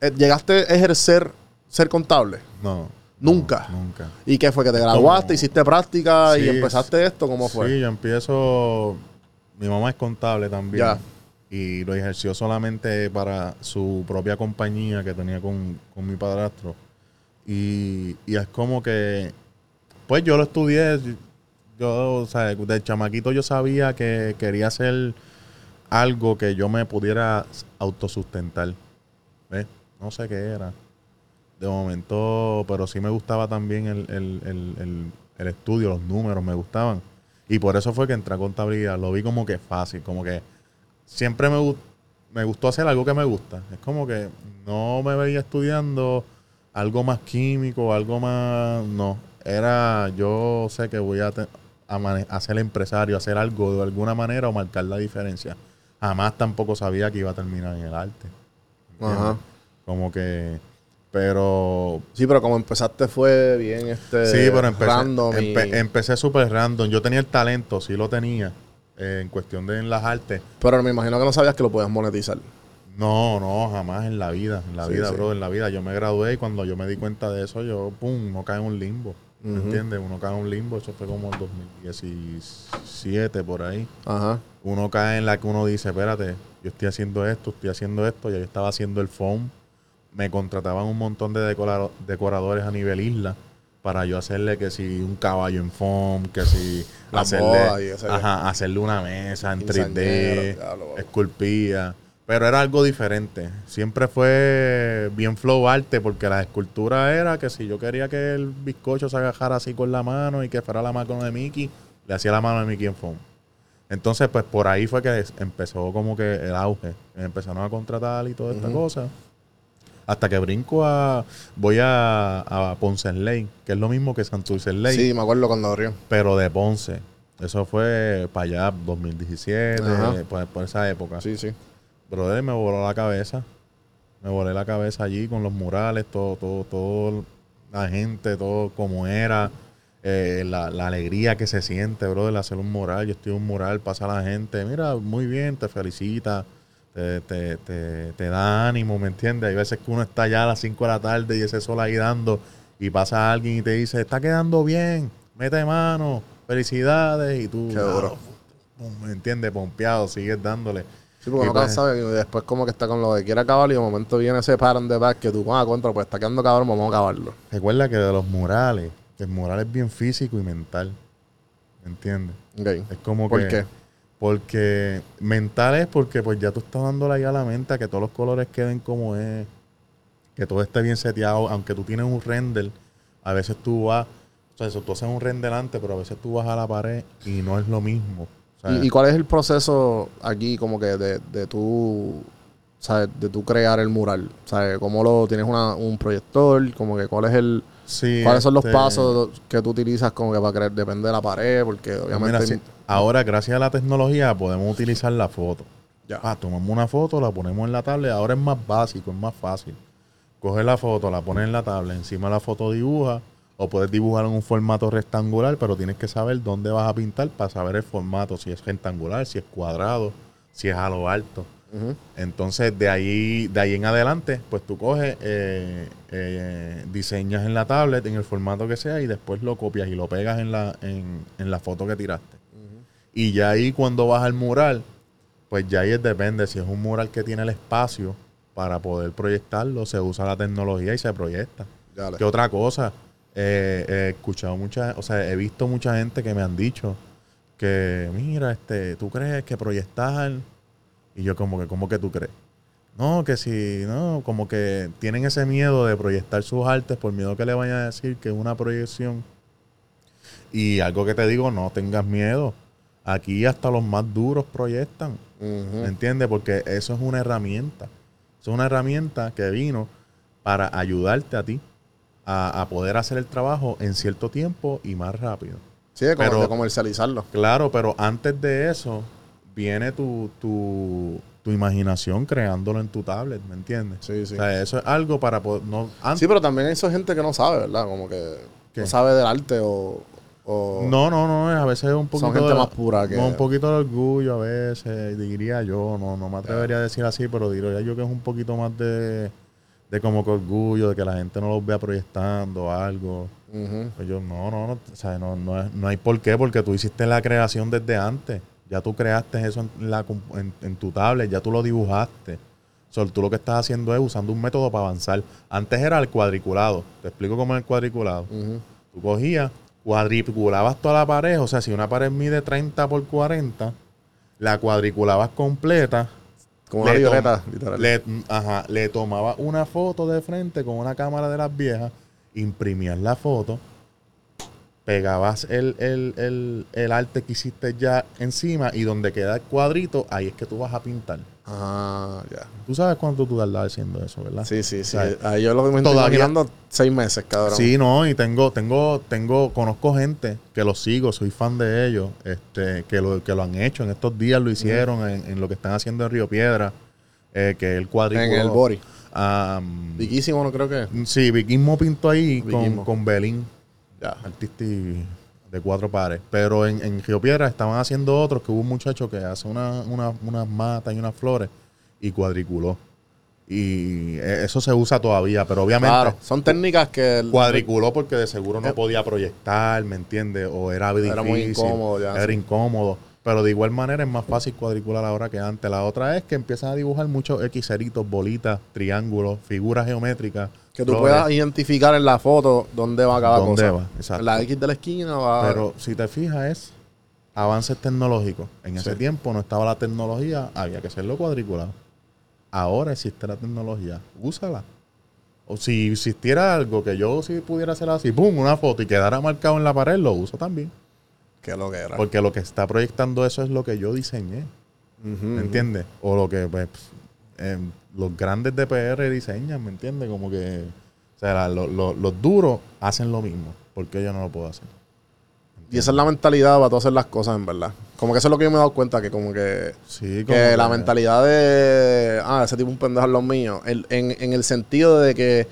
llegaste a ejercer ser contable. No. Nunca. no, nunca. ¿Y qué fue? ¿Que te graduaste, hiciste práctica y empezaste esto? ¿Cómo fue? Sí, yo empiezo. Mi mamá es contable también. Ya. Y lo ejerció solamente para su propia compañía que tenía con, con mi padrastro. Y, y es como que. Pues yo lo estudié. Yo, o sea, de chamaquito yo sabía que quería hacer algo que yo me pudiera autosustentar. ¿Ves? No sé qué era. De momento, pero sí me gustaba también el, el- el- el- el estudio, los números me gustaban. Y por eso fue que entré a contabilidad. Lo vi como que fácil, como que siempre me, me gustó hacer algo que me gusta. Es como que no me veía estudiando algo más químico, algo más... No, era yo sé que voy a, a, ser empresario, hacer algo de alguna manera o marcar la diferencia. Jamás tampoco sabía que iba a terminar en el arte. Ajá. Como que... Pero Sí, pero como empezaste fue bien este Sí, pero empecé, random y- empe- empecé súper random. Yo tenía el talento, sí lo tenía, eh, en cuestión de en las artes. Pero me imagino que no sabías que lo podías monetizar. No, no, jamás en la vida, en la Sí, vida, sí. bro, en la vida. Yo me gradué y cuando yo me di cuenta de eso, yo, pum, uno cae en un limbo. ¿Me entiendes? Uno cae en un limbo. Eso fue como el 2017, por ahí. Ajá. Uno cae en la que uno dice, espérate, yo estoy haciendo esto, estoy haciendo esto. Ya yo estaba haciendo el foam. Me contrataban un montón de decora- decoradores a nivel isla para yo hacerle que si un caballo en foam, que si La hacerle, ajá, hacerle una mesa en 3D, Quinceañero, ya lo- esculpía. Pero era algo diferente. Siempre fue bien flow arte porque la escultura era que si yo quería que el bizcocho se agajara así con la mano y que fuera la mano de Mickey, le hacía la mano de Mickey en foam. Entonces, pues por ahí fue que empezó como que el auge. Empezaron a contratar y toda esta cosa. Hasta que brinco a. Voy a, a Ponce en Ley, que es lo mismo que Santurce en Ley, Sí, me acuerdo cuando abrió. pero de Ponce. Eso fue para allá, 2017, Ajá. por, por esa época. Sí, sí. Brother, me voló la cabeza. Me volé la cabeza allí con los murales, todo, todo, todo, la gente, todo como era. eh, la, la alegría que se siente, brother, hacer un mural. Yo estoy en un mural, pasa la gente, mira, muy bien, te felicita, te, te, te, te da ánimo, ¿me entiendes? Hay veces que uno está allá a las 5 de la tarde y ese sol ahí dando y pasa alguien y te dice, está quedando bien, mete mano, felicidades, y tú, pum, ¿me entiendes? Pompeado, sigues dándole. Sí, porque Y no pues- sabe y después como que está con lo que quiere acabar y de momento viene ese pattern de back que tú, ah, contra, pues está quedando cabrón, vamos a acabarlo. Recuerda que de los murales, el mural es bien físico y mental. ¿Me entiendes? Es como ¿Por que. qué? Porque mental es porque pues ya tú estás dándole ahí a la mente a que todos los colores queden como es. Que todo esté bien seteado. Aunque tú tienes un render, a veces tú vas. O sea, eso, tú haces un render antes, pero a veces tú vas a la pared y no es lo mismo. O sea, ¿Y, y cuál es el proceso aquí como que de, de tú, ¿sabes? De tú crear el mural? ¿Sabes? ¿Cómo lo tienes una, un proyector? Como que cuál es el... sí, ¿Cuáles son los este, pasos que tú utilizas como que para crear? Depende de la pared, porque Pues obviamente... mira, ahora, gracias a la tecnología, podemos utilizar la foto. Ya. Ah, tomamos una foto, la ponemos en la tablet. Ahora es más básico, es más fácil. Coges la foto, la pones en la tablet, encima la foto dibuja. O puedes dibujar en un formato rectangular, pero tienes que saber dónde vas a pintar para saber el formato, si es rectangular, si es cuadrado, si es a lo alto. Entonces, de ahí, de ahí en adelante, pues tú coges, eh, eh, diseñas en la tablet, en el formato que sea, y después lo copias y lo pegas en la, en, en la foto que tiraste. Y ya ahí cuando vas al mural, pues ya ahí depende. Si es un mural que tiene el espacio para poder proyectarlo, se usa la tecnología y se proyecta. Dale. ¿Qué otra cosa? Eh, he escuchado mucha, o sea, he visto mucha gente que me han dicho que, mira, este, ¿tú crees que proyectar? Y yo como que, ¿cómo que tú crees? No, que si, no, como que tienen ese miedo de proyectar sus artes por miedo que le vayan a decir que es una proyección. Y algo que te digo, no tengas miedo. Aquí hasta los más duros proyectan. ¿Me entiendes? Porque eso es una herramienta. Eso es una herramienta que vino para ayudarte a ti a, a poder hacer el trabajo en cierto tiempo y más rápido. Sí, de, como- Pero- de comercializarlo. Claro, pero antes de eso viene tu, tu, tu imaginación creándolo en tu tablet, ¿me entiendes? Sí, sí. O sea, eso es algo para poder... No, antes, Sí, pero también hay esa gente que no sabe, ¿verdad? Como que ¿Qué? no sabe del arte o, O No, no, no, a veces es un poquito. Son gente de- más pura que- un poquito de orgullo a veces, diría yo. No, no me atrevería a decir así, pero diría yo que es un poquito más de, de como que orgullo, de que la gente no los vea proyectando algo. Pues yo, no, no, no, o sea, no, no, no hay por qué, porque tú hiciste la creación desde antes. Ya tú creaste eso en, la, en, en tu tablet, ya tú lo dibujaste. So, tú lo que estás haciendo es usando un método para avanzar. Antes era el cuadriculado. Te explico cómo es el cuadriculado. Ujú. Tú cogías, cuadriculabas toda la pared, o sea, si una pared mide 30 por 40, la cuadriculabas completa. Como una libreta, literal. Le, ajá, le tomabas una foto de frente con una cámara de las viejas, imprimías la foto, pegabas el, el, el, el arte que hiciste ya encima y donde queda el cuadrito, ahí es que tú vas a pintar. Ah, ya. Tú sabes cuánto tú tardás haciendo eso, ¿verdad? Sí, sí, sí. O sea, Ahí yo lo que me estoy todavía- seis meses, cabrón. Sí, no, y tengo, tengo, tengo, conozco gente que los sigo, soy fan de ellos, este, que lo, que lo han hecho, en estos días lo hicieron, en, en lo que están haciendo en Río Piedra, eh, que el cuadrículo. En el body. Am, Viquísimo, no creo que. sí, Viquismo pintó ahí con, con Belín, Ya. de cuatro pares. Pero en, en Río Piedra estaban haciendo otros, que hubo un muchacho que hace una, una- unas matas y unas flores y cuadriculó. Y eh, eso se usa todavía, pero obviamente Claro, son técnicas que. el- cuadriculó porque de seguro no Eh, podía proyectar, ¿me entiendes? O era difícil. Era muy incómodo ya, Era sí. incómodo. Pero de igual manera es más fácil cuadricular ahora que antes. La otra es que empiezan a dibujar muchos Xeritos, bolitas, triángulos, figuras geométricas. Que tú flores. puedas identificar en la foto dónde va cada ¿Dónde cosa. va? Exacto. La X de la esquina va. Pero si te fijas es avances tecnológicos. En ese Sí. tiempo no estaba la tecnología, había que hacerlo cuadriculado. Ahora existe la tecnología, úsala. O si existiera algo que yo si pudiera hacer así, pum, una foto y quedara marcado en la pared, lo uso también. Que lo que era. Porque lo que está proyectando eso es lo que yo diseñé. Ujú, ¿Me entiendes? O lo que pues, em, los grandes de PR diseñan, ¿me entiendes? Como que, o sea, lo- lo- los duros hacen lo mismo. porque yo no lo puedo hacer? Y esa es la mentalidad para tú hacer las cosas, en verdad. Como que eso es lo que yo me he dado cuenta, que como que... Sí, como Que la mentalidad de... Ah, ese tipo es un pendejo es lo mío. El- en, en el sentido de que...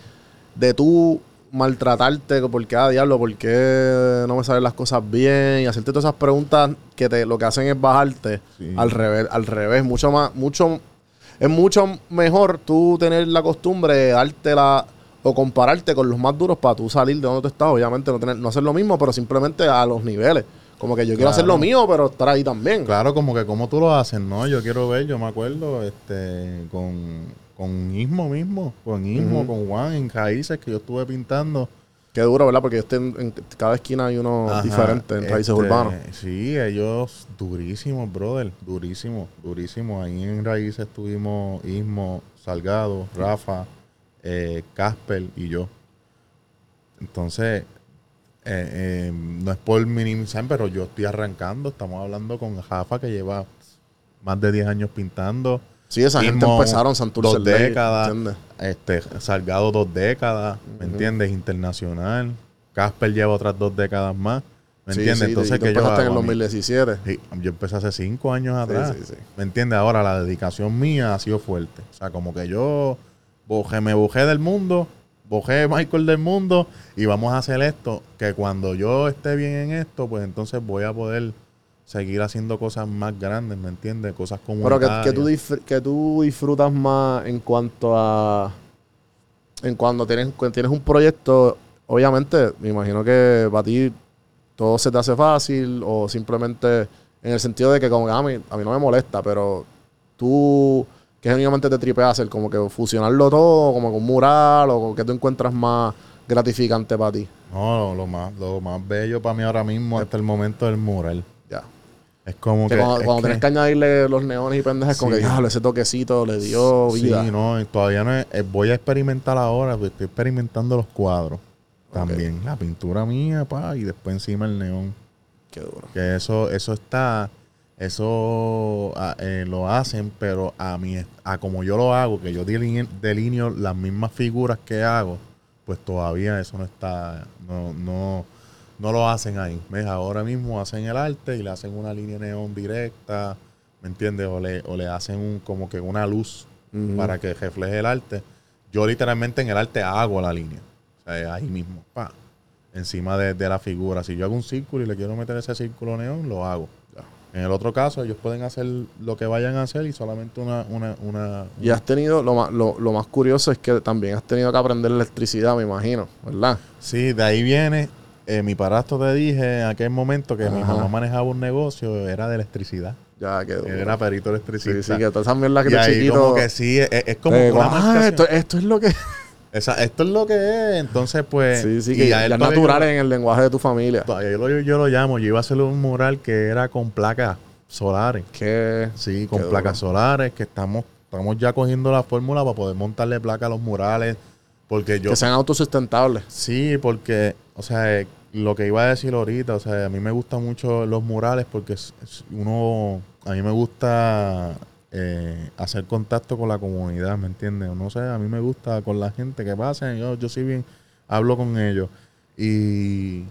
De tú maltratarte porque, ah, diablo, ¿por qué no me salen las cosas bien? Y hacerte todas esas preguntas que te, lo que hacen es bajarte Sí. al revés, al revés, mucho más, mucho, es mucho mejor tú tener la costumbre de dártela o compararte con los más duros para tú salir de donde tú estás, obviamente no tener, no hacer lo mismo, pero simplemente a los niveles. Como que yo quiero hacer lo mío, pero estar ahí también. Claro, como que como tú lo haces, ¿no? Yo quiero ver, yo me acuerdo, este, con, con Ismo mismo, con Ismo, con Juan, en Raíces, que yo estuve pintando. Qué duro, ¿verdad? Porque este, en, cada esquina hay uno Ajá, diferente en raíces este, urbanos. Sí, ellos durísimos, brother, durísimos, durísimos. Ahí en Raíces estuvimos Ismo, Salgado, Rafa, eh, Casper y yo. Entonces, eh, eh, no es por minimizar, pero yo estoy arrancando. Estamos hablando con Rafa, que lleva más de 10 años pintando. Sí, esa gente empezaron Santurce dos décadas. ¿entiendes? Este, Salgado dos décadas, ¿me entiendes? Internacional. Casper lleva otras dos décadas más, ¿me Sí, entiendes? sí, Entonces, que yo en el hago a mí? 2017. Sí, yo empecé hace cinco años atrás. sí, sí. ¿Me entiendes? Ahora la dedicación mía ha sido fuerte. O sea, como que yo bojé, me bujé del mundo, bojé Michael del mundo y vamos a hacer esto. Que cuando yo esté bien en esto, pues entonces voy a poder seguir haciendo cosas más grandes, ¿me entiendes? Cosas como. Pero que, que, tú que tú disfrutas más en cuanto a. En cuando tienes, cuando tienes un proyecto, obviamente, me imagino que para ti todo se te hace fácil o simplemente en el sentido de que como que "Ah, a mí, a mí no me molesta, pero tú, que genuinamente te tripea hacer, como que fusionarlo todo, como con mural o que tú encuentras más gratificante para ti. No, lo más, lo más bello para mí ahora mismo hasta el momento del mural. Es como Que que. cuando, cuando que- tienes que añadirle los neones y pendejas, como Sí. que diablo, ese toquecito le dio vida. Sí, no, todavía no es- eh, voy a experimentar ahora, porque estoy experimentando los cuadros también. La pintura mía, pa, y después encima el neón. Qué duro. Que eso, eso está, eso ah, eh, lo hacen, pero a mí, a como yo lo hago, que yo deline- delineo las mismas figuras que hago, pues todavía eso no está, no, no, no lo hacen ahí. ¿Ves? Ahora mismo hacen el arte y le hacen una línea neón directa, ¿me entiendes? O le, o le hacen un, como que una luz para que refleje el arte. Yo literalmente en el arte hago la línea. O sea, ahí mismo, pa. encima de, de la figura. Si yo hago un círculo y le quiero meter ese círculo neón, lo hago. En el otro caso, ellos pueden hacer lo que vayan a hacer y solamente una... una, una Y has tenido, lo más, lo, lo más curioso es que también has tenido que aprender electricidad, me imagino, ¿verdad? Sí, de ahí viene. Eh, mi padrastro te dije en aquel momento que mi mamá manejaba un negocio, era de electricidad. Ya quedó. Era perito Sí, electricista. sí, que todas esas mierdas que y ahí chiquito. como que sí, es, es como eh, una ah, esto, esto es lo que. Esa- esto es lo que es. Entonces, pues. sí, sí, y que ya es natural yo- en el lenguaje de tu familia. yo, lo, yo lo llamo. Yo iba a hacer un mural que era con placas solares. Que. Sí, con Qué placas solares. Que estamos, estamos ya cogiendo la fórmula para poder montarle placas a los murales. Porque yo. que sean autosustentables. Sí, porque, o sea, eh, lo que iba a decir ahorita, o sea, a mí me gustan mucho los murales porque uno, a mí me gusta eh, hacer contacto con la comunidad, ¿me entiendes? No sé, a mí me gusta con la gente que pasa, yo, yo sí bien, hablo con ellos. Y,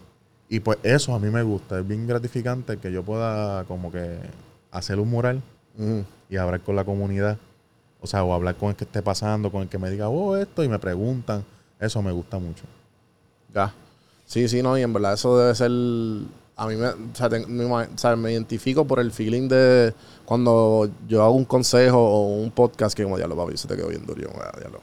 y pues eso a mí me gusta, es bien gratificante que yo pueda como que hacer un mural y hablar con la comunidad. O sea, o hablar con el que esté pasando, con el que me diga, oh, esto, y me preguntan. Eso me gusta mucho. Ya. Sí, sí, no, y en verdad eso debe ser. A mí me, o sea, me, ima- o sea, me identifico por el feeling de cuando yo hago un consejo o un podcast que como ya lo papi, se te quedó bien duro. yo, ah, diablo.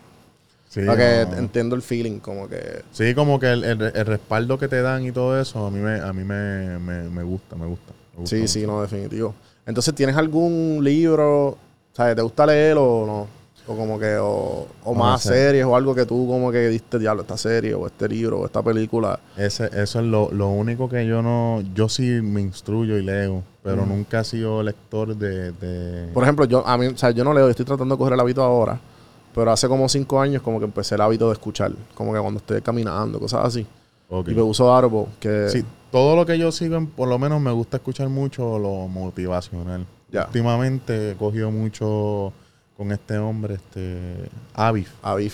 Sí, no. entiendo el feeling, como que. Sí, como que el, el- el respaldo que te dan y todo eso, a mí me, a mí me, me, me gusta, me gusta. me gusta Sí, mucho. sí, no, definitivo. Entonces, ¿tienes algún libro? Sea, ¿te gusta leer o no? O como que, o, más series o algo que tú como que diste, diablo, esta serie o este libro o esta película. Ese, eso es lo, lo único que yo no, yo sí me instruyo y leo, pero nunca he sido lector de, de Por ejemplo, yo, a mí, o sea, yo no leo, yo estoy tratando de coger el hábito ahora, pero hace como cinco años como que empecé el hábito de escuchar, como que cuando estoy caminando, cosas así. Y me uso Audible, que Sí, todo lo que yo sigo, por lo menos me gusta escuchar mucho lo motivacional. Últimamente he cogido mucho con este hombre, este Aviv. Aviv,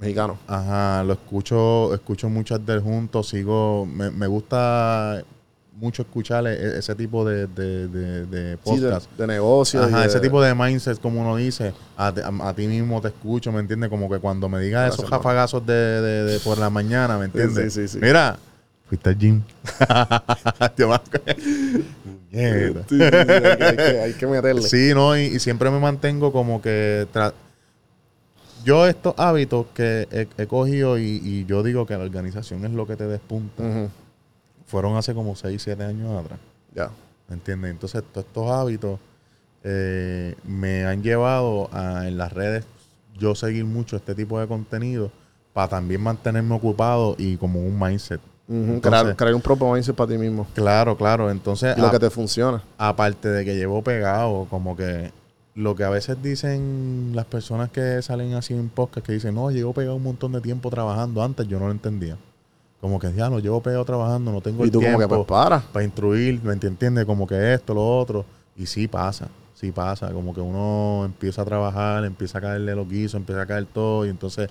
mexicano. Ajá, lo escucho, escucho muchas del juntos, sigo, me, me gusta mucho escuchar e- ese tipo de, de, de, de Sí, de, podcast. de negocio. Ajá, ese tipo de mindset, como uno dice, a, ti- a- a ti mismo te escucho, ¿me entiendes? Como que cuando me digas Gracias, esos hermano. rafagazos de, por la mañana, ¿me entiendes? sí, sí, sí. Mira, fuiste al gym. *laughs* Puñeta. Sí, hay, que, hay que- meterle. Sí, no, y, y siempre me mantengo como que... tra- yo estos hábitos que he, he cogido y, y yo digo que la organización es lo que te despunta, fueron hace como 6, 7 años atrás. Ya. ¿Me entiendes? Entonces, todos estos hábitos eh, me han llevado a en las redes yo seguir mucho este tipo de contenido para también mantenerme ocupado y como un mindset. Entonces- crear, crear un propio mindset para ti mismo. Claro, claro. Entonces, Y lo a- que te funciona. aparte de que llevo pegado, como que lo que a veces dicen las personas que salen así en podcast, que dicen, no, llevo pegado un montón de tiempo trabajando. Antes yo no lo entendía. Como que ya no llevo pegado trabajando, no tengo Y el tú como tiempo que pues para. para instruir, ¿me entiendes? Como que esto, lo otro. Y sí pasa, sí pasa. Como que uno empieza a trabajar, empieza a caerle los guisos, empieza a caer todo. Y entonces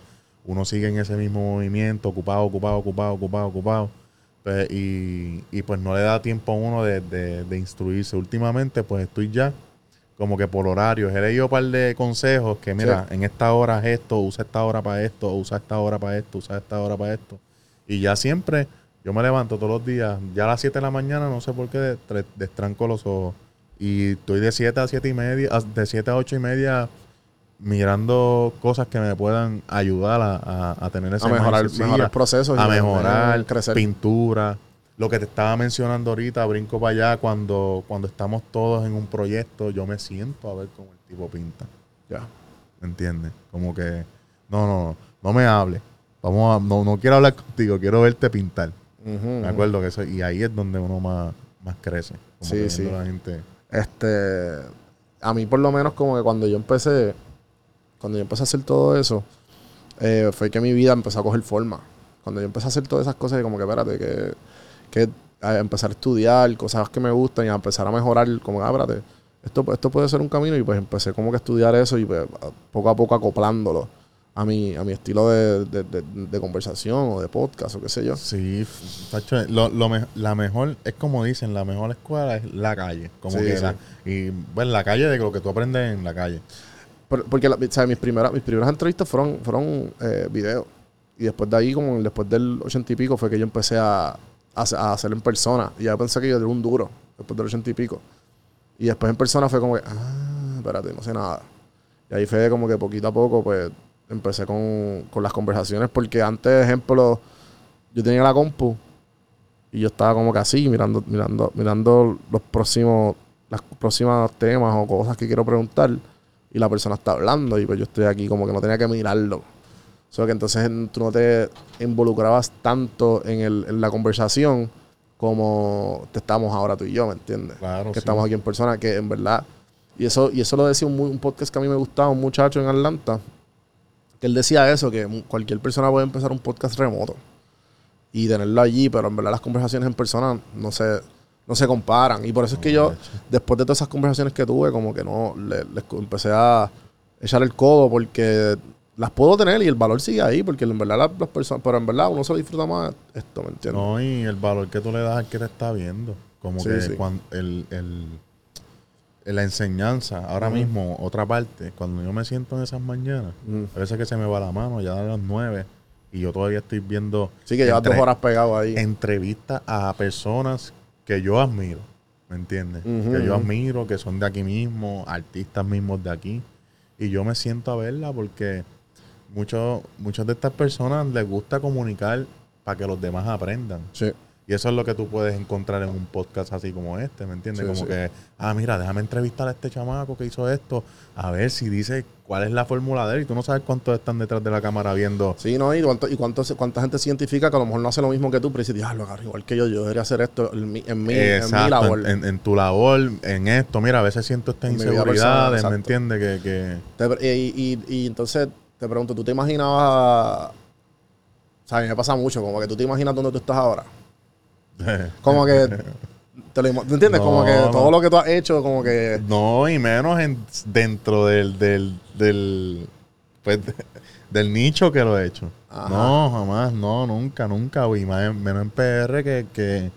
uno sigue en ese mismo movimiento, ocupado, ocupado, ocupado, ocupado, ocupado. Pues, y, y pues no le da tiempo a uno de, de- de instruirse. Últimamente, pues estoy ya como que por horarios. He leído un par de consejos que, mira, en esta hora es esto, usa esta hora para esto, usa esta hora para esto, usa esta hora para esto. Y ya siempre, yo me levanto todos los días, ya a las 7 de la mañana, no sé por qué, destranco los ojos. Y estoy de 7 a 7 y media, de 7 a 8 y media, mirando cosas que me puedan ayudar a, a- a tener ese A mejorar, mejorar procesos. a mejorar, crecer. pintura. Lo que te estaba mencionando ahorita, brinco para allá, cuando, cuando estamos todos en un proyecto, yo me siento a ver cómo el tipo pinta. Ya. ¿Me entiendes? Como que, no, no, no, no me hables. Vamos a, no, no quiero hablar contigo, quiero verte pintar. Ujú, Me acuerdo que eso, y ahí es donde uno más, más crece. Como Sí, sí. la gente. Este, a mí por lo menos como que cuando yo empecé, cuando yo empecé a hacer todo eso, eh, fue que mi vida empezó a coger forma. Cuando yo empecé a hacer todas esas cosas, como que espérate, que, que a empezar a estudiar cosas que me gustan y a empezar a mejorar, como, ah, espérate, esto, esto puede ser un camino y pues empecé como que a estudiar eso y pues, poco a poco acoplándolo a mi, a mi estilo de, de- de- de conversación o de podcast o qué sé yo. Sí, tacho, lo, lo me- la mejor, es como dicen, la mejor escuela es la calle. Como Sí, que sí. la- y bueno, la calle de lo que tú aprendes en la calle. Por- porque mis, primeras, mis primeras entrevistas fueron, fueron eh, videos. Y después de ahí, como después del ochenta y pico, fue que yo empecé a, a, a hacerlo en persona. Y ya pensé que yo era un duro, después del ochenta y pico. Y después en persona fue como que, ah, espérate, no sé nada. Y ahí fue como que poquito a poco, pues, empecé con, con las conversaciones. Porque antes, ejemplo, yo tenía la compu y yo estaba como que así, mirando, mirando, mirando los próximos, las próximas temas o cosas que quiero preguntar. Y la persona está hablando y pues yo estoy aquí como que no tenía que mirarlo. O sea que entonces en- tú no te involucrabas tanto en, el, en la conversación como te estamos ahora tú y yo, ¿me entiendes? Claro, que sí. estamos aquí en persona, que en verdad. Y eso, y eso lo decía un, un podcast que a mí me gustaba, un muchacho en Atlanta, que él decía eso, que cualquier persona puede empezar un podcast remoto y tenerlo allí, pero en verdad las conversaciones en persona no se, no se comparan. Y por eso es que yo, después de todas esas conversaciones que tuve, como que no, le, les co- empecé a echar el codo porque las puedo tener y el valor sigue ahí, porque en verdad las, las personas, pero en verdad uno se disfruta más esto, ¿me entiendes? No, y el valor que tú le das al que te está viendo. Como Sí, que sí. cuando el, el- la enseñanza, ahora mismo, otra parte, cuando yo me siento en esas mañanas, a veces que se me va la mano, ya a las nueve, y yo todavía estoy viendo Sí, que llevas dos horas pegado ahí. entrevistas a personas que yo admiro, ¿me entiendes? Que yo admiro, que son de aquí mismo, artistas mismos de aquí, y yo me siento a verla porque muchas de estas personas les gusta comunicar para que los demás aprendan. Sí. Y eso es lo que tú puedes encontrar en un podcast así como este, ¿me entiendes? Sí, como sí. que, ah, mira, déjame entrevistar a este chamaco que hizo esto, a ver si dice cuál es la fórmula de él. Y tú no sabes cuántos están detrás de la cámara viendo. Sí, ¿no? Y, cuánto, y cuánto cuánta gente se identifica que a lo mejor no hace lo mismo que tú, pero dice, diablo, igual que yo, yo debería hacer esto en mi, en mi, en mi Exacto, labor. en, en tu labor, en esto. Mira, a veces siento estas inseguridades. ¿me entiendes? Que, que Te- y, y- y entonces te pregunto, ¿tú te imaginabas... O sea, a mí me pasa mucho, como que tú te imaginas dónde tú estás ahora. *laughs* Como que... Te lo, ima- ¿Me entiendes? como que no. todo lo que tú has hecho, como que... no, y menos en, dentro del, del, del, pues, de- *laughs* del nicho que lo he hecho. Ajá. No, jamás, no, nunca, nunca. Y más en- menos en PR que, que,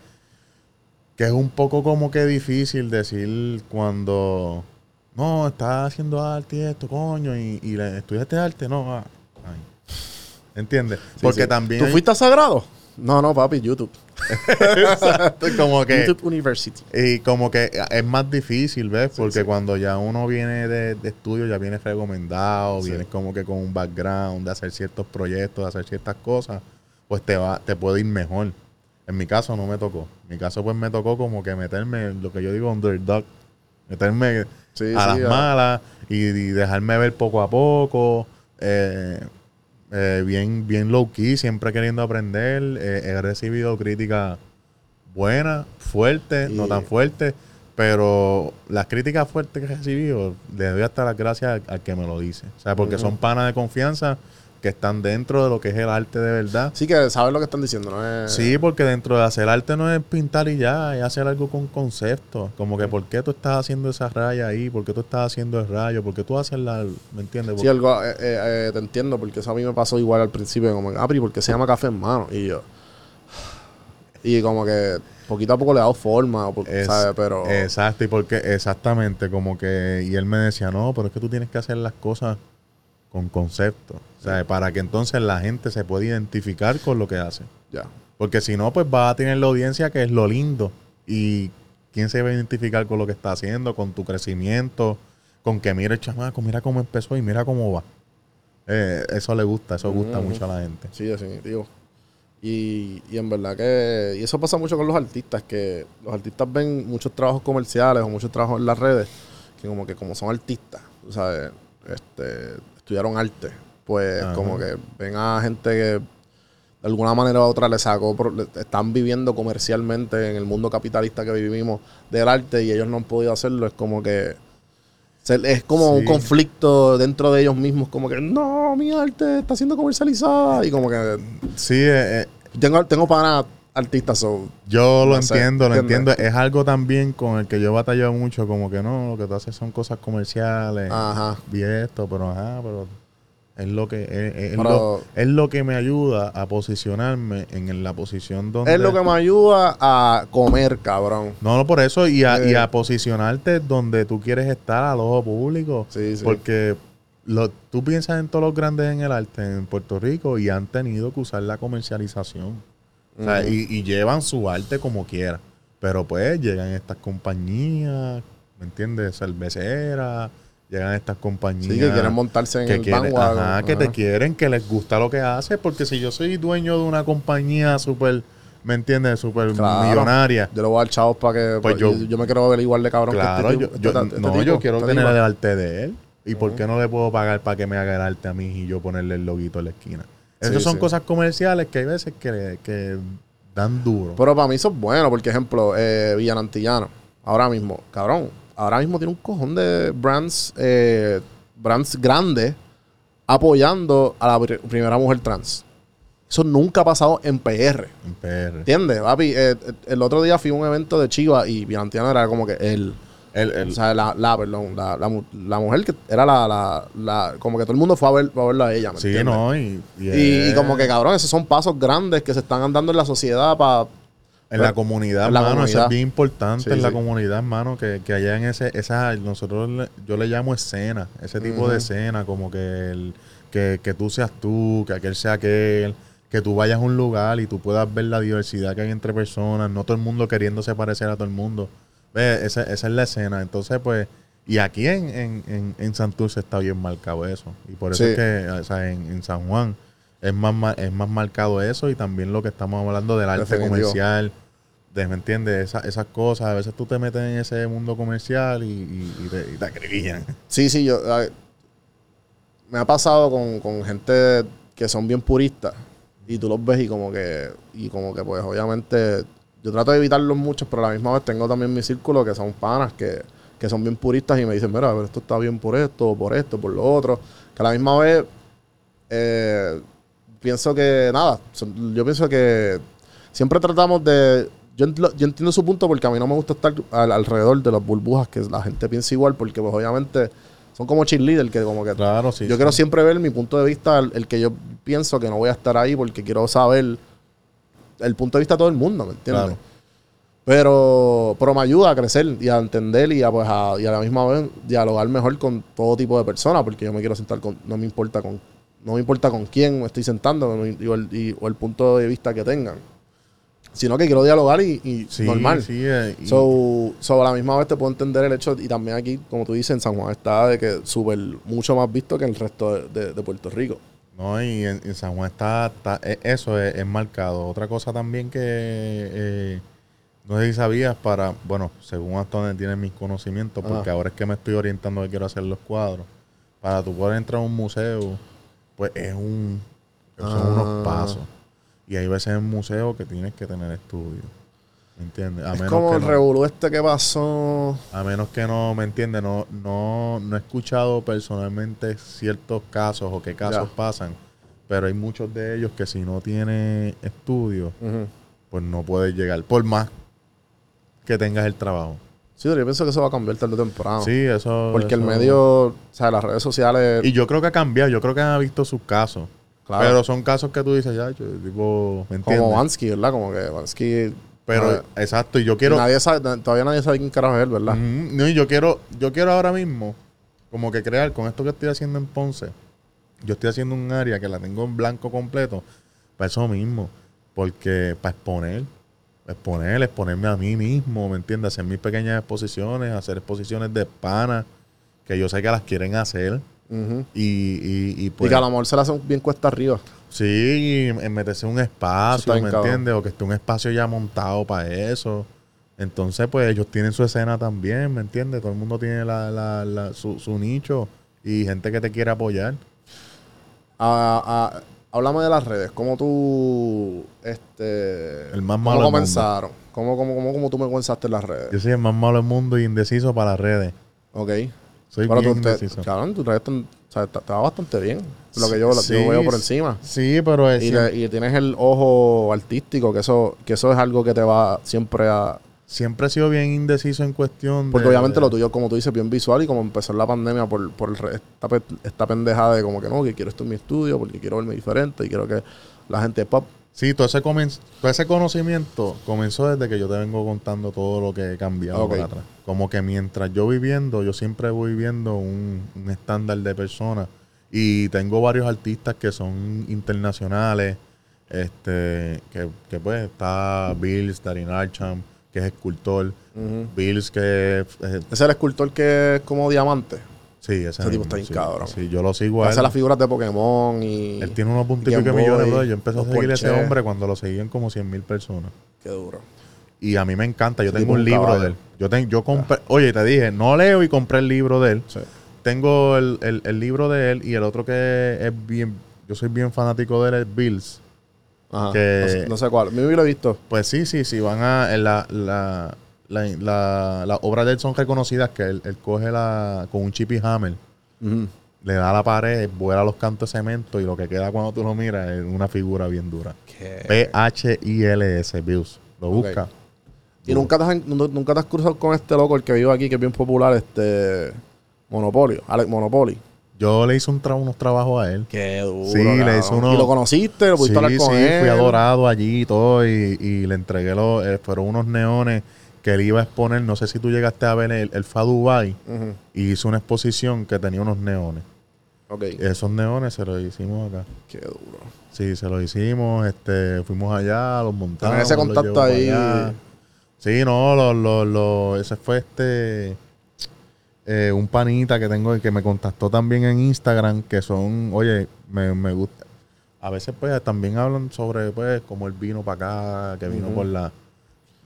que es un poco como que difícil decir cuando, no, estás haciendo arte y esto, coño, y, y le- estudiaste arte, no, ah, ay. ¿Entiendes? Sí, Porque sí. también... ¿Tú fuiste a Sagrado? No, no, papi, YouTube. Exacto, como que... YouTube University. Y como que es más difícil, ¿ves? Sí, Porque sí. cuando ya uno viene de, de estudio, ya viene recomendado, Sí. vienes como que con un background de hacer ciertos proyectos, de hacer ciertas cosas, pues te va, te puede ir mejor. En mi caso no me tocó. En mi caso pues me tocó como que meterme, en lo que yo digo underdog, meterme a las malas y, y dejarme ver poco a poco. eh, eh, bien, bien low key, siempre queriendo aprender. eh, he recibido críticas buenas, fuertes, no tan fuertes, pero las críticas fuertes que he recibido, le doy hasta las gracias al, al que me lo dice. O sea, porque son panas de confianza que están dentro de lo que es el arte de verdad. Sí que sabes lo que están diciendo, ¿no? Es, Sí, porque dentro de hacer arte no es pintar y ya, es hacer algo con concepto. Como que, ¿por qué tú estás haciendo esa raya ahí? ¿Por qué tú estás haciendo el rayo? ¿Por qué tú haces la. ¿Me entiendes? Sí, algo, eh, eh, eh, te entiendo, porque eso a mí me pasó igual al principio, como, ah, pero ¿y ¿por qué se llama café en mano? Y yo, *sighs* y como que poquito a poco le he dado forma, Es- ¿sabes? Pero, Exacto, y porque exactamente, como que, y él me decía, no, pero es que tú tienes que hacer las cosas con concepto, o sea, para que entonces la gente se pueda identificar con lo que hace. ya. Porque si no, pues va a tener la audiencia que es lo lindo. Y quién se va a identificar con lo que está haciendo, con tu crecimiento, con que mira el chamaco, mira cómo empezó y mira cómo va. Eh, eso le gusta, eso gusta mucho a la gente. Sí, definitivo. Y, y en verdad que. Y eso pasa mucho con los artistas, que los artistas ven muchos trabajos comerciales o muchos trabajos en las redes, que como que como son artistas, tú ¿sabes? Este, estudiaron arte, pues Ajá. como que ven a gente que de alguna manera u otra le sacó, están viviendo comercialmente en el mundo capitalista que vivimos del arte y ellos no han podido hacerlo. Es como que. Es como un conflicto dentro de ellos mismos, como que no, mi arte está siendo comercializada. Y como que Sí, eh, eh, tengo, tengo para artistas, so, yo lo No sé, entiendo, lo entiendo. Es algo también con el que yo he batallado mucho, como que no, lo que tú haces son cosas comerciales. Ajá. Y esto, pero ajá, pero es lo que es, es Pero- lo, es lo que me ayuda a posicionarme en la posición donde es lo que me ayuda a comer, cabrón. No, no, por eso, y a, y Eh. a posicionarte donde tú quieres estar al ojo público. Sí, sí. Porque lo- tú piensas en todos los grandes en el arte en Puerto Rico y han tenido que usar la comercialización. O sea, y, y llevan su arte como quiera. Pero pues llegan estas compañías, ¿me entiendes? Cerveceras, llegan estas compañías. Sí, que quieren montarse en que el quieren- bandwagon. ajá, que te Ajá. quieren, que les gusta lo que haces. Porque si yo soy dueño de una compañía súper, ¿me entiendes? Súper Claro. millonaria. Yo le voy a dar chavos para que. Pues yo, yo- yo me quiero ver igual de cabrón Claro, que este, yo, este- este no, tipo, yo quiero este tener el arte de él. ¿Y por qué no le puedo pagar para que me haga el arte a mí y yo ponerle el loguito en la esquina? Esas Sí, son sí. cosas comerciales que hay veces que, que dan duro. Pero para mí eso es bueno, porque ejemplo, eh, Villanantillano, ahora mismo, cabrón, ahora mismo tiene un cojón de brands, eh, brands grandes apoyando a la pri- primera mujer trans. Eso nunca ha pasado en PR. en PR. ¿Entiendes? Papi, eh, el otro día fui a un evento de Chiva y Villanantillano era como que el, El- el- o sea, la, la, perdón, la, la mu- la mujer que era la, la, la- como que todo el mundo fue a, ver, a verla a ella, ¿me sí, entiendes? no, y, y Y, y es- como que cabrón, esos son pasos grandes que se están dando en la sociedad para En la comunidad, en hermano, eso es bien importante Sí, en la comunidad, hermano, que, que en ese, esa, nosotros le- yo le llamo escena, ese tipo de escena, como que, el, que, que tú seas tú, que aquel sea aquel, que tú vayas a un lugar y tú puedas ver la diversidad que hay entre personas, no todo el mundo queriéndose parecer a todo el mundo. Ve, esa, esa es la escena. Entonces, pues, y aquí en, en, en, en Santurce está bien marcado eso. Y por eso Sí. es que, o sea, en, en San Juan es más, es más marcado eso y también lo que estamos hablando del arte Definitivo. comercial. De, ¿Me entiendes? Esa- esas cosas. A veces tú te metes en ese mundo comercial y, y- y te, y te acribillan. Sí, sí, yo. me ha pasado con, con gente que son bien puristas. Y tú los ves y como que. Y como que, pues, obviamente. Yo trato de evitarlos muchos, pero a la misma vez tengo también mi círculo que son panas que, que son bien puristas y me dicen, mira, pero esto está bien por esto, por esto, por lo otro. Que a la misma vez. eh, pienso que. Nada. Yo pienso que. Siempre tratamos de. Yo, yo entiendo su punto porque a mí no me gusta estar al- alrededor de las burbujas que la gente piensa igual, porque pues obviamente son como cheerleader que como que Claro, sí. yo sí. quiero siempre ver mi punto de vista, el, el que yo pienso que no voy a estar ahí porque quiero saber el punto de vista de todo el mundo, ¿me entiendes? Claro. Pero, pero me ayuda a crecer y a entender y a, pues, a, y a la misma vez dialogar mejor con todo tipo de personas, porque yo me quiero sentar con, no me importa con, no me importa con quién me estoy sentando no me- y el, y- o el punto de vista que tengan. Sino que quiero dialogar y, y Sí, normal. sí, eh, y- So, so, a la misma vez te puedo entender el hecho, y también aquí, como tú dices, en San Juan está de que súper mucho más visto que el resto de, de- de Puerto Rico. No, y en, en San Juan está, está- e- eso es, es marcado. Otra cosa también que eh, no sé si sabías para, bueno, según hasta donde tienes mis conocimientos, porque Ajá. ahora es que me estoy orientando que quiero hacer los cuadros. Para tú poder entrar a un museo, pues es un, son Ah. unos pasos. Y hay veces en museos que tienes que tener estudio. ¿Me entiendes? A es menos como el no- revolú este que pasó. a menos que no, ¿me entiendes? No, no, no he escuchado personalmente ciertos casos o qué casos Ya. pasan, pero hay muchos de ellos que si no tiene estudio, Ujú. pues no puedes llegar, por más que tengas el trabajo. Sí, pero yo pienso que eso va a cambiar tarde o temprano. Sí, eso... Porque el medio, o sea, las redes sociales. Y yo creo que ha cambiado, yo creo que han visto sus casos. Claro. Pero son casos que tú dices, ya, yo, tipo, ¿me entiendes? como Vansky, ¿verdad? Como que Vansky. Pero, exacto, y yo quiero... nadie sabe, todavía nadie sabe quién carajo es él, ¿verdad? No, y yo quiero, yo quiero ahora mismo, como que crear con esto que estoy haciendo en Ponce, yo estoy haciendo un área que la tengo en blanco completo, para eso mismo, porque para exponer, exponer, exponerme a mí mismo, ¿me entiendes? Hacer mis pequeñas exposiciones, hacer exposiciones de pana, que yo sé que las quieren hacer, y, y, y y pues... que a lo mejor se le hace bien cuesta arriba. Sí, meterse un espacio, ¿me entiendes? O que esté un espacio ya montado para eso. Entonces, pues ellos tienen su escena también, ¿me entiendes? Todo el mundo tiene la, la, la- su, su nicho y gente que te quiere apoyar. Ah, ah, háblame de las redes. ¿Cómo tú. Este, El más ¿Cómo malo del comenzaron? ¿Cómo, cómo, cómo, cómo tú me comenzaste en las redes? Yo soy el más malo del mundo y indeciso para las redes. Ok. Soy Pero bien tú, te, indeciso. cabrón, tus redes están- o sea, va bastante bien. Lo que yo, lo- yo veo por encima. Sí, pero es Y, le- y tienes el ojo artístico, que eso, que eso es algo que te va siempre a... siempre he sido bien indeciso en cuestión Porque de... obviamente lo tuyo, como tú dices, bien visual y como empezó la pandemia por, por el esta, esta pendejada de como que no, que quiero esto en mi estudio porque quiero verme diferente y quiero que la gente pop Sí, todo ese, comen- todo ese conocimiento comenzó desde que yo te vengo contando todo lo que he cambiado Ok. para atrás. Como que mientras yo viviendo, yo siempre voy viendo un, un estándar de personas. Y tengo varios artistas que son internacionales. Este, que, que pues está Bills, Darin Archam, que es escultor. Ujú. Bills, que es- es- Ese es el escultor que es como diamante. Sí, ese, Ese tipo mismo, está bien sí. cabrón. Sí, yo lo sigo a Hace él. las figuras de Pokémon y. Él tiene unos Game pico millones, brother. Yo empecé a seguir a ese hombre cuando lo seguían como 100 mil personas. Qué duro. Y a mí me encanta. Yo Ese tengo un libro caballo. de él. Yo, ten- yo compré. Oye, te dije, no leo y compré el libro de él. Sí. Tengo el, el- el libro de él y el otro que es bien. Yo soy bien fanático de él es Bills. Ajá. Que- No, sé, no sé cuál. Mi lo he visto. Pues sí, sí, sí. Van a. en La, la, la, la- las obras de él son reconocidas que él, él coge la, con un chip y hammer. Le da a la pared, vuela los cantos de cemento y lo que queda cuando tú lo miras es una figura bien dura. P-H-I-L-S, Bills. Lo busca. ¿Y nunca te, has, nu- nunca te has cruzado con este loco, el que vive aquí, que es bien popular, este. Monopolio. Alex Monopoly. Yo le hice un tra- unos trabajos a él. Qué duro. Sí, le hizo uno- ¿Y lo conociste? ¿Lo pudiste Sí, hablar con sí, él? fui adorado allí y todo y, y le entregué los, eh, fueron unos neones que él iba a exponer, no sé si tú llegaste a ver el, el FA Dubai y hizo una exposición que tenía unos neones. Ok. Esos neones se los hicimos acá. Qué duro. Sí, se los hicimos, este, fuimos allá, los montamos. Tener ese contacto ahí. allá. Sí, no, lo, lo, lo- ese fue este eh, un panita que tengo y que me contactó también en Instagram, que son, oye, me, me gusta. A veces pues también hablan sobre pues como el vino para acá, que vino por la,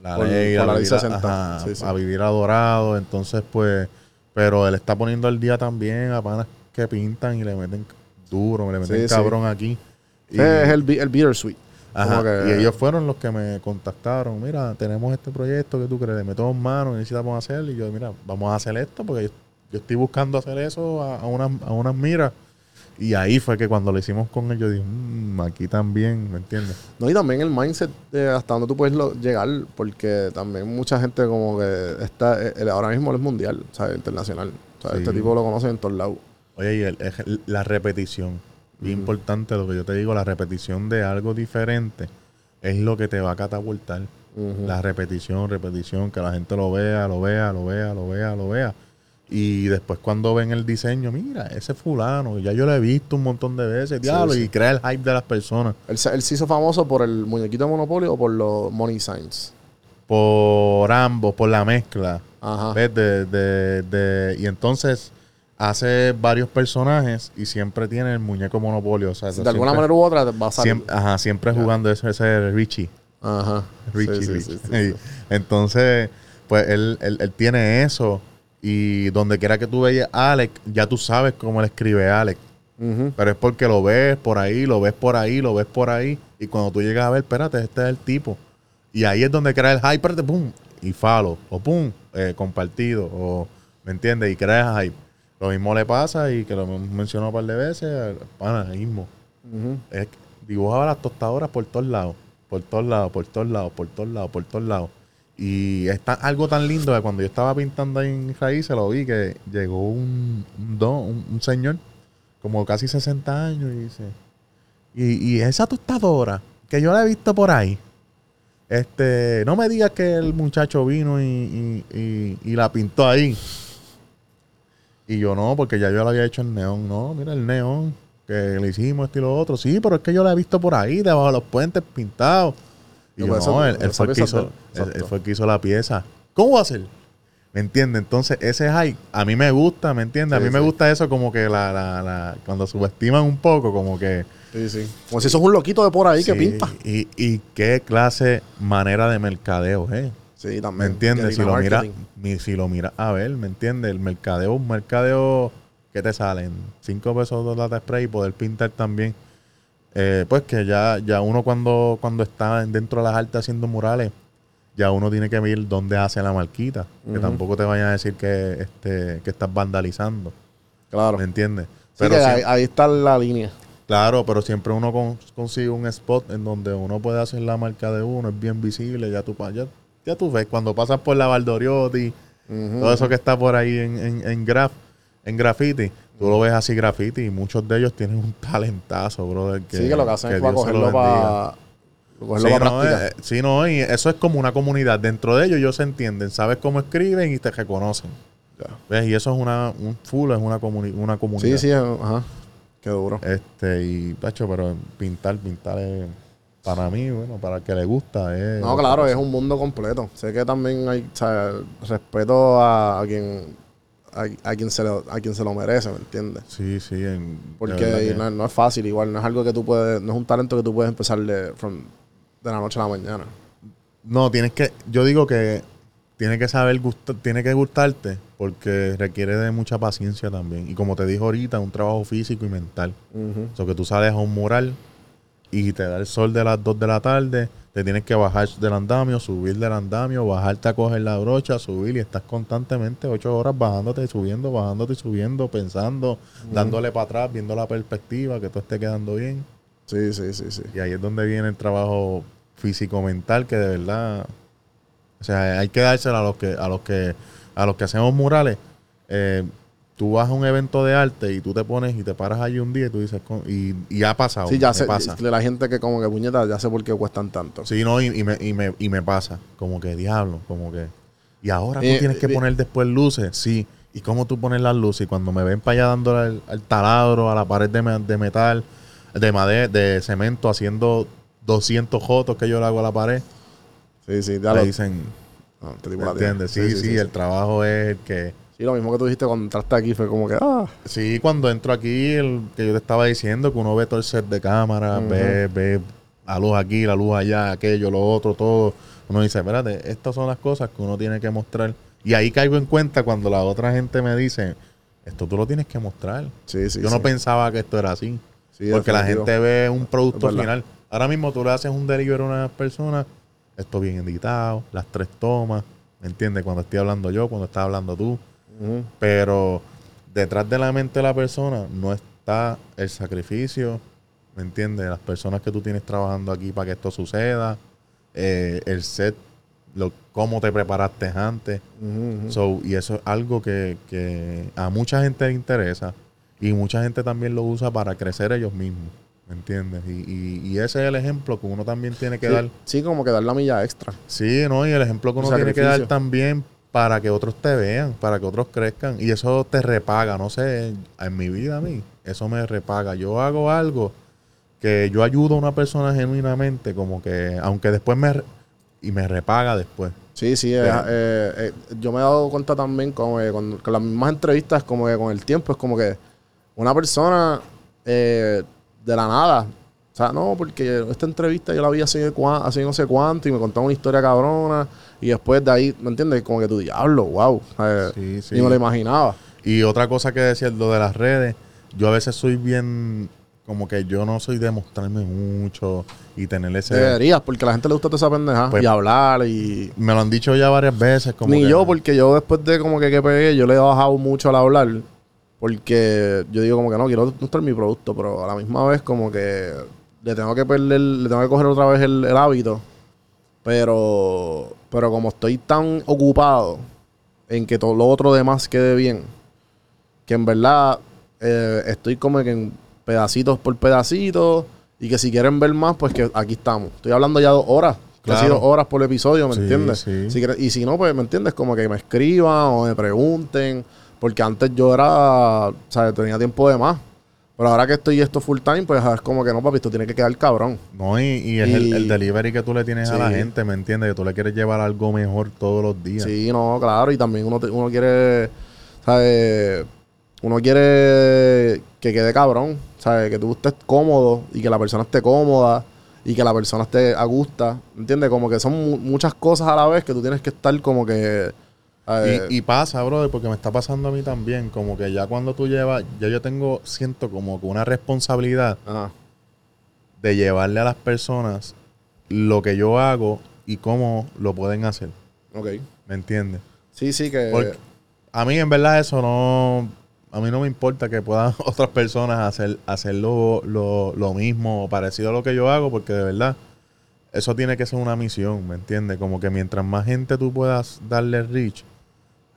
la Por- ley, por a la vivir a- 60, ajá, sí, sí. a vivir adorado, entonces pues, pero él está poniendo el día también a panas que pintan y le meten duro, le meten Sí, cabrón aquí. Y- es el, el Bittersweet. Ajá, que- Y ellos fueron los que me contactaron. Mira, tenemos este proyecto que tú crees, le meto en mano, necesitamos hacer. Y yo, mira, vamos a hacer esto porque yo, yo estoy buscando hacer eso a, a unas, a unas miras. Y ahí fue que cuando lo hicimos con él, yo dije, "Mm, aquí también, ¿me entiendes? No, y también el mindset de hasta dónde tú puedes lo- llegar, porque también mucha gente como que está, eh, eh, ahora mismo él es mundial, ¿sabes? Internacional. O sea, Sí. este tipo lo conocen en todos lados. Oye, y el- es el- la repetición. Bien importante lo que yo te digo, la repetición de algo diferente es lo que te va a catapultar. La repetición, repetición, que la gente lo vea, lo vea, lo vea, lo vea, lo vea. Y después cuando ven el diseño, mira, ese fulano, ya yo lo he visto un montón de veces, diablo, sí. y crea el hype de las personas. Él, se- él se hizo famoso por el muñequito de Monopoly o por los Money Signs. Por ambos, por la mezcla. Ajá. ¿ves? De, de- de- y entonces hace varios personajes y siempre tiene el muñeco monopolio. O sea, de alguna manera u otra va a salir. siempre, ajá, siempre jugando ese, ese Richie. Ajá. Richie, Sí, Richie. *laughs* Entonces, pues él, él- él tiene eso. Y donde quiera que tú veas Alex, ya tú sabes cómo él escribe Alex. Pero es porque lo ves por ahí, lo ves por ahí, lo ves por ahí. Y cuando tú llegas a ver, espérate, este es el tipo. Y ahí es donde crea el hype, espérate, pum, y follow, o pum, eh, compartido, o, ¿me entiendes? Y crea hype. Lo mismo le pasa, y que lo hemos mencionado un par de veces, pana mismo. Es que dibujaba las tostadoras por todos lados, por todos lados, por todos lados, por todos lados, por todos lados. Y está algo tan lindo que cuando yo estaba pintando ahí en raíces lo vi que llegó un, don- un, señor, como casi 60 años, y dice, y, y esa tostadora, que yo la he visto por ahí, este, no me digas que el muchacho vino y, y- y- y la pintó ahí. Y yo no, porque ya yo la había hecho en neón. No, mira el neón, que le hicimos esto y lo otro. Sí, pero es que yo la he visto por ahí, debajo de los puentes pintados. Y No, yo, no, él, fue el que hizo, él- fue el que hizo la pieza. ¿Cómo va a ser? ¿Me entiendes? Entonces, ese hype, a mí me gusta, ¿me entiendes? Sí, a mí me gusta eso como que la, la, la, cuando subestiman un poco, como que... Sí, sí. Como si sos un loquito de por ahí que pinta. Y, y qué clase manera de mercadeo, ¿eh? Sí, ¿Me también. entiendes? Si lo mira, marketing. mi- si lo mira a ver, ¿me entiendes? El mercadeo, un mercadeo que te salen 5 pesos de lata spray y poder pintar también. Eh, pues que ya, ya uno cuando, cuando está dentro de las artes haciendo murales, ya uno tiene que ver dónde hace la marquita. Que tampoco te vayan a decir que, este, que estás vandalizando. Claro. ¿Me entiendes? Sí- ahí, ahí está la línea. Claro, pero siempre uno con- consigue un spot en donde uno puede hacer la marca de uno, es bien visible, ya tú, pa- ya, ya tú ves, cuando pasas por la Valdoriotti, todo eso que está por ahí en, en, en, graf, en graffiti, tú lo ves así graffiti y muchos de ellos tienen un talentazo, brother. Que, sí, que lo que hacen es para cogerlo para Cogerlo Sí para no, eh, sí, no, y eso es como una comunidad. Dentro de ellos ellos se entienden, sabes cómo escriben y te reconocen. ¿Ves? Y eso es una, un full, es una, comuni- una comunidad. Sí, sí, ajá. Qué duro. Este, y, pacho, pero pintar, pintar es, para mí, bueno, para el que le gusta es... No, claro, es un mundo completo. Sé que también hay, o sea, respeto a, a quien a, a quien se lo, a quien se lo merece, ¿me entiendes? Sí, sí, en, Porque no, no es fácil, igual, no es algo que tú puedes, no es un talento que tú puedes empezar de, from- de la noche a la mañana. No, tienes que, yo digo que tiene que saber gusta, tiene que gustarte porque requiere de mucha paciencia también. Y como te dije ahorita, un trabajo físico y mental. Ujú. O sea, que tú sales a un mural y te da el sol de las 2 de la tarde, te tienes que bajar del andamio, subir del andamio, bajarte a coger la brocha, subir y estás constantemente 8 horas bajándote y subiendo, bajándote y subiendo, pensando, dándole para atrás, viendo la perspectiva, que todo esté quedando bien. Sí, sí, sí, sí. Y ahí es donde viene el trabajo físico-mental que de verdad, o sea, hay que dárselo a los que, a los que, a los que hacemos murales. Eh, tú vas a un evento de arte y tú te pones y te paras allí un día y tú dices, y, y ha pasado. Sí, ya sé, pasa. de la gente que como que puñeta, ya sé por qué cuestan tanto. Sí, no, y, y me, y, me, y me pasa, como que diablo, como que. Y ahora tú Eh, tienes que eh, poner después luces, sí. ¿Y cómo tú pones las luces? Y cuando me ven para allá dándole al, al taladro, a la pared de, de metal, de madera, de cemento, haciendo 200 jotos que yo le hago a la pared, Sí, sí, ya le lo dicen, no, este tipo ¿me la tiene. entiendes? Sí sí, el trabajo es el que... Sí, lo mismo que tú dijiste cuando entraste aquí fue como que, ah, Sí, cuando entro aquí, el que yo te estaba diciendo, que uno ve todo el set de cámara, ve, ve la luz aquí, la luz allá, aquello, lo otro, todo. Uno dice, espérate, estas son las cosas que uno tiene que mostrar. Y ahí caigo en cuenta cuando la otra gente me dice, esto tú lo tienes que mostrar. sí, sí. yo no pensaba que esto era así. Sí, porque la gente ve un producto final. Ahora mismo tú le haces un delivery a una persona, esto bien editado, las tres tomas, ¿me entiendes? Cuando estoy hablando yo, cuando estás hablando tú. Pero detrás de la mente de la persona no está el sacrificio, ¿me entiendes? Las personas que tú tienes trabajando aquí para que esto suceda, eh, el set, lo, cómo te preparaste antes. So, y eso es algo que, que a mucha gente le interesa y mucha gente también lo usa para crecer ellos mismos, ¿me entiendes? Y, y- y ese es el ejemplo que uno también tiene que Sí, dar. sí, como que dar la milla extra. Sí, ¿no? Y el ejemplo que Un uno tiene que dar también para que otros te vean, para que otros crezcan. Y eso te repaga, no sé, en mi vida a mí, eso me repaga. Yo hago algo que yo ayudo a una persona genuinamente, como que, aunque después me... y me repaga después. Sí, sí, es- eh, eh, yo me he dado cuenta también como que con, con las mismas entrevistas, como que con el tiempo, es como que una persona eh, de la nada, o sea, no, porque esta entrevista yo la vi hace, hace no sé cuánto y me contaba una historia cabrona y después de ahí, ¿me entiendes? Como que tu diablo, wow, eh, Sí, sí. ni me lo imaginaba. Y otra cosa que decía, lo de las redes, yo a veces soy bien, como que yo no soy de mostrarme mucho y tener ese... Deberías, porque a la gente le gusta toda esa pendeja Pues- y hablar y... Me lo han dicho ya varias veces. Como Ni que- yo, porque yo después de como que, que pegué, yo le he bajado mucho al hablar. Porque yo digo como que no, quiero mostrar mi producto, pero a la misma vez como que le tengo que perder, le tengo que coger otra vez el, el hábito. Pero, pero como estoy tan ocupado en que todo lo otro demás quede bien, que en verdad eh, estoy como que en pedacitos por pedacitos y que si quieren ver más, pues que aquí estamos. Estoy hablando ya dos horas, casi Claro. dos horas por episodio, ¿me Sí, entiendes? sí. Si y si no, pues, ¿me entiendes? Como que me escriban o me pregunten. Porque antes yo era, o sea, tenía tiempo de más. Pero ahora que estoy esto full time, pues es como que no, papi, esto tiene que quedar cabrón. No, y, y es el, Y- el delivery que tú le tienes a la gente, ¿me entiendes? Que tú le quieres llevar algo mejor todos los días. Sí, no, claro. Y también uno, te- uno quiere, ¿sabes? Uno quiere que quede cabrón, ¿sabes? Que tú estés cómodo y que la persona esté cómoda y que la persona esté a gusto, ¿entiendes? Como que son mu- muchas cosas a la vez que tú tienes que estar como que... ¿sabes? Y, y pasa, brother, porque me está pasando a mí también. Como que ya cuando tú llevas, ya yo tengo, siento como que una responsabilidad Ajá. de llevarle a las personas lo que yo hago y cómo lo pueden hacer. Ok. ¿Me entiendes? Sí, sí, que... Porque a mí en verdad eso no... A mí no me importa que puedan *laughs* otras personas hacer, hacer lo, lo, lo mismo o parecido a lo que yo hago, porque de verdad eso tiene que ser una misión, ¿me entiendes? Como que mientras más gente tú puedas darle reach,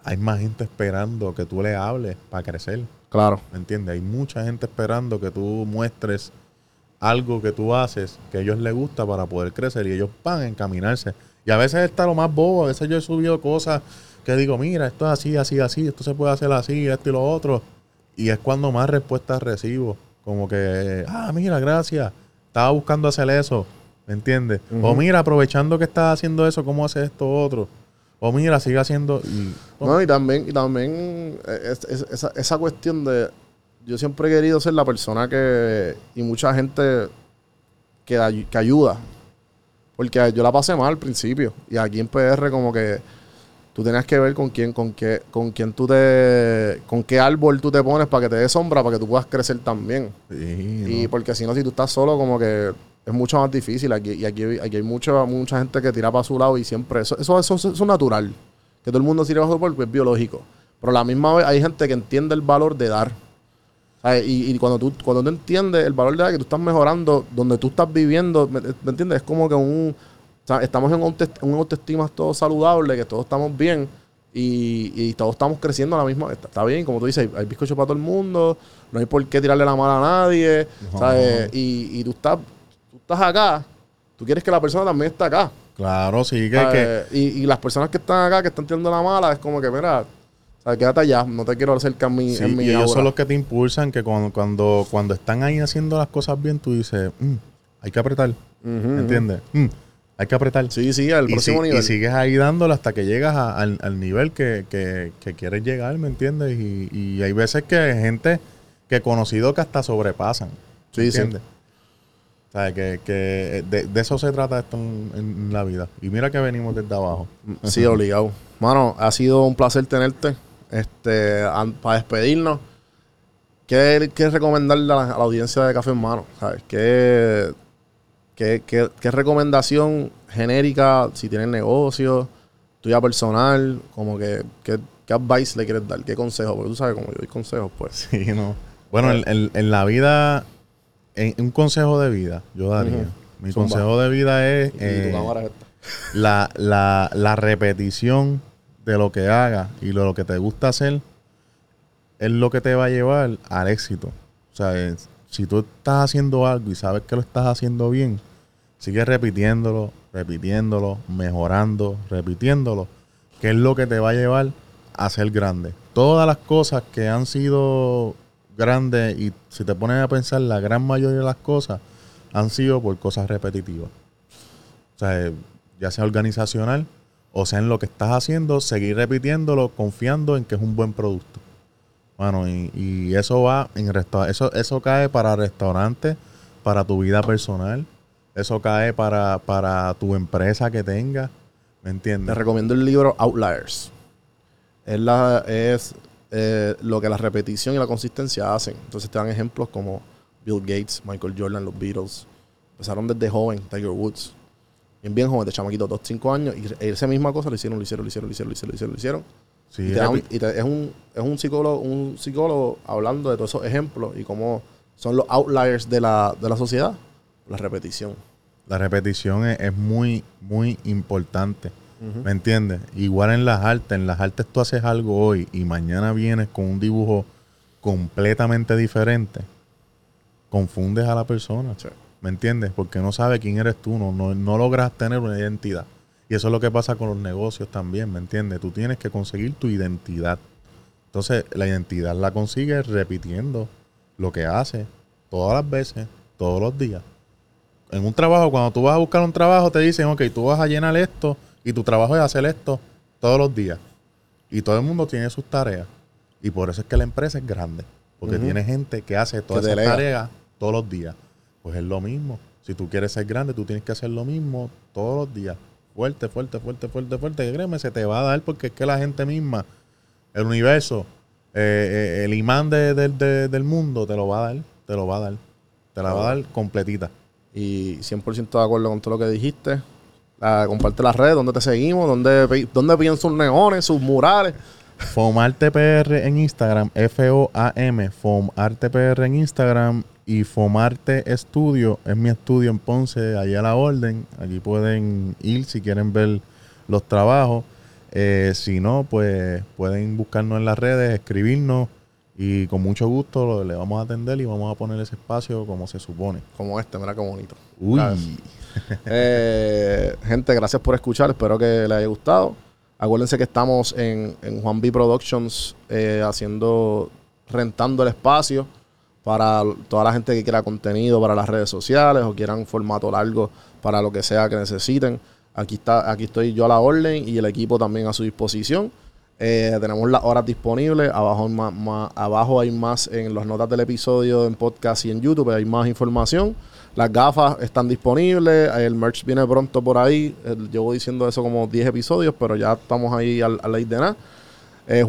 hay más gente esperando que tú le hables para crecer, Claro. ¿me entiendes? Hay mucha gente esperando que tú muestres algo que tú haces que a ellos les gusta para poder crecer y ellos van a encaminarse. Y a veces está lo más bobo, a veces yo he subido cosas que digo, mira, esto es así, así, así, esto se puede hacer así, esto y lo otro. Y es cuando más respuestas recibo. Como que, ah, mira, gracias. Estaba buscando hacer eso. ¿Me entiendes? O mira, aprovechando que estás haciendo eso, ¿cómo haces esto otro? O mira, sigue haciendo. Y, No, y también, y también eh, es- es- esa, esa cuestión de. Yo siempre he querido ser la persona que. Y mucha gente que, que ayuda. Porque yo la pasé mal al principio. Y aquí en PR, como que. Tú tenías que ver con quién, con qué, con quién tú te. con qué árbol tú te pones para que te dé sombra, para que tú puedas crecer también. Sí, Y no. porque si no, si tú estás solo, como que es mucho más difícil. Aquí, y aquí, aquí hay mucha, mucha gente que tira para su lado y siempre. Eso, eso, eso, eso es natural. Que todo el mundo tire bajo su cuerpo es biológico. Pero a la misma vez hay gente que entiende el valor de dar. ¿Sabes? Y, y cuando tú cuando tú entiendes el valor de dar, que tú estás mejorando donde tú estás viviendo, ¿me, me entiendes? Es como que un. o sea, estamos en un, auto- un autoestima todo saludable, que todos estamos bien y, y todos estamos creciendo a la misma. Está, está bien, como tú dices, hay, hay bizcocho para todo el mundo, no hay por qué tirarle la mano a nadie, ¿sabes? Y, y tú, estás, estás acá, tú quieres que la persona también esté acá. Claro, sí, que, que Y, y las personas que están acá, que están tirando la mala, es como que, mira, ¿sabes? quédate allá, no te quiero acercar en mi, sí, en mi y ellos aura. son los que te impulsan, que cuando, cuando, cuando están ahí haciendo las cosas bien, tú dices, "Mm, hay que apretar. ¿Me entiendes? Mm, hay que apretar. Sí, sí, al y, próximo si- nivel. y sigues ahí dándole hasta que llegas a- al, al nivel que, que- que quieres llegar, ¿me entiendes? Y, y hay veces que hay gente que he conocido que hasta sobrepasan. Sí, ¿me sí. Sea, que, que de, de eso se trata esto en, en la vida. Y mira que venimos desde abajo. Sí, obligado. Mano, ha sido un placer tenerte. Este, para despedirnos, ¿qué qué recomendarle a la, a la audiencia de Café en Mano? ¿Sabes? ¿Qué, qué, qué- qué recomendación genérica, si tienen negocio, tuya personal, como que, qué, qué advice le quieres dar? ¿Qué consejo? Porque tú sabes, como yo doy consejos, pues. Sí, no. Bueno, en, en- en la vida, en, un consejo de vida, yo daría. Mi Zumba. consejo de vida es Y eh, tu cámara es esta. la, la, la repetición de lo que hagas y lo, lo que te gusta hacer es lo que te va a llevar al éxito. O sea, es- si tú estás haciendo algo y sabes que lo estás haciendo bien, sigue repitiéndolo, repitiéndolo, mejorando, repitiéndolo, que es lo que te va a llevar a ser grande. Todas las cosas que han sido grandes y si te pones a pensar, la gran mayoría de las cosas han sido por cosas repetitivas. O sea, eh, ya sea organizacional o sea en lo que estás haciendo, seguir repitiéndolo, confiando en que es un buen producto. Bueno, y, eso va en eso eso cae para restaurantes, para tu vida personal, eso cae para, para tu empresa que tengas, ¿me Te entiendes? recomiendo el libro Outliers. Es, la, es eh, lo que la repetición y la consistencia hacen. Entonces te dan ejemplos como Bill Gates, Michael Jordan, los Beatles. Empezaron desde joven, Tiger Woods. Bien, bien joven, de chamaquito, 2, 5 años. Y esa misma cosa lo hicieron, lo hicieron, lo hicieron, lo hicieron, lo hicieron, lo hicieron. Lo hicieron. Sí, y te te- es, un, es un, psicólogo, un psicólogo hablando de todos esos ejemplos y cómo son los outliers de la, de la sociedad. La repetición. la repetición es, es muy, muy importante. ¿Me entiendes? Igual en las artes. En las artes tú haces algo hoy y mañana vienes con un dibujo completamente diferente. Confundes a la persona. Sí. ¿Me entiendes? Porque no sabe quién eres tú. No, no, no logras tener una identidad. Y eso es lo que pasa con los negocios también. ¿Me entiendes? Tú tienes que conseguir tu identidad. Entonces, la identidad la consigues repitiendo lo que haces todas las veces, todos los días en un trabajo, cuando tú vas a buscar un trabajo, te dicen, ok, tú vas a llenar esto y tu trabajo es hacer esto todos los días. Y todo el mundo tiene sus tareas. Y por eso es que la empresa es grande. Porque tiene gente que hace todas Que esas delega. tareas todos los días. Pues es lo mismo. Si tú quieres ser grande, tú tienes que hacer lo mismo todos los días. Fuerte, fuerte, fuerte, fuerte, fuerte. Que créeme, se te va a dar porque es que la gente misma, el universo, eh, eh, el imán de- de- de- del mundo te lo va a dar. Te lo va a dar. Te la va a dar completita. Y 100% de acuerdo con todo lo que dijiste. Ah, comparte las redes, donde te seguimos, donde, donde sus neones, sus murales. Fomarte PR en Instagram, F-O-A-M, Fomarte PR en Instagram y Fomarte Estudio, es mi estudio en Ponce, allá a la orden. Aquí pueden ir si quieren ver los trabajos. Eh, si no, pues pueden buscarnos en las redes, escribirnos Y con mucho gusto lo- le vamos a atender y vamos a poner ese espacio como se supone. Como este, mira qué bonito. Uy. *laughs* Eh, gente, gracias por escuchar. Espero que les haya gustado. Acuérdense que estamos en, en Juan B Productions eh, haciendo, rentando el espacio para toda la gente que quiera contenido para las redes sociales o quieran formato largo para lo que sea que necesiten. Aquí está, aquí estoy yo a la orden y el equipo también a su disposición. Eh, tenemos las horas disponibles. Abajo, más- abajo hay más en las notas del episodio, en podcast y en YouTube. Hay más información. Las gafas están disponibles. El merch viene pronto por ahí. El- llevo diciendo eso como 10 episodios, pero ya estamos ahí al, ley de nada. Eh,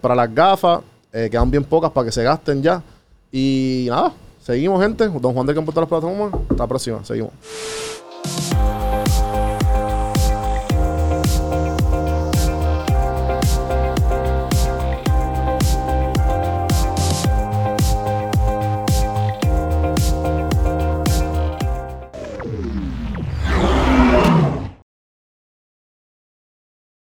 para las gafas. Eh, quedan bien pocas para que se gasten ya. Y nada, seguimos, gente. Don Juan del Campo de las plataformas. Hasta la próxima. Seguimos.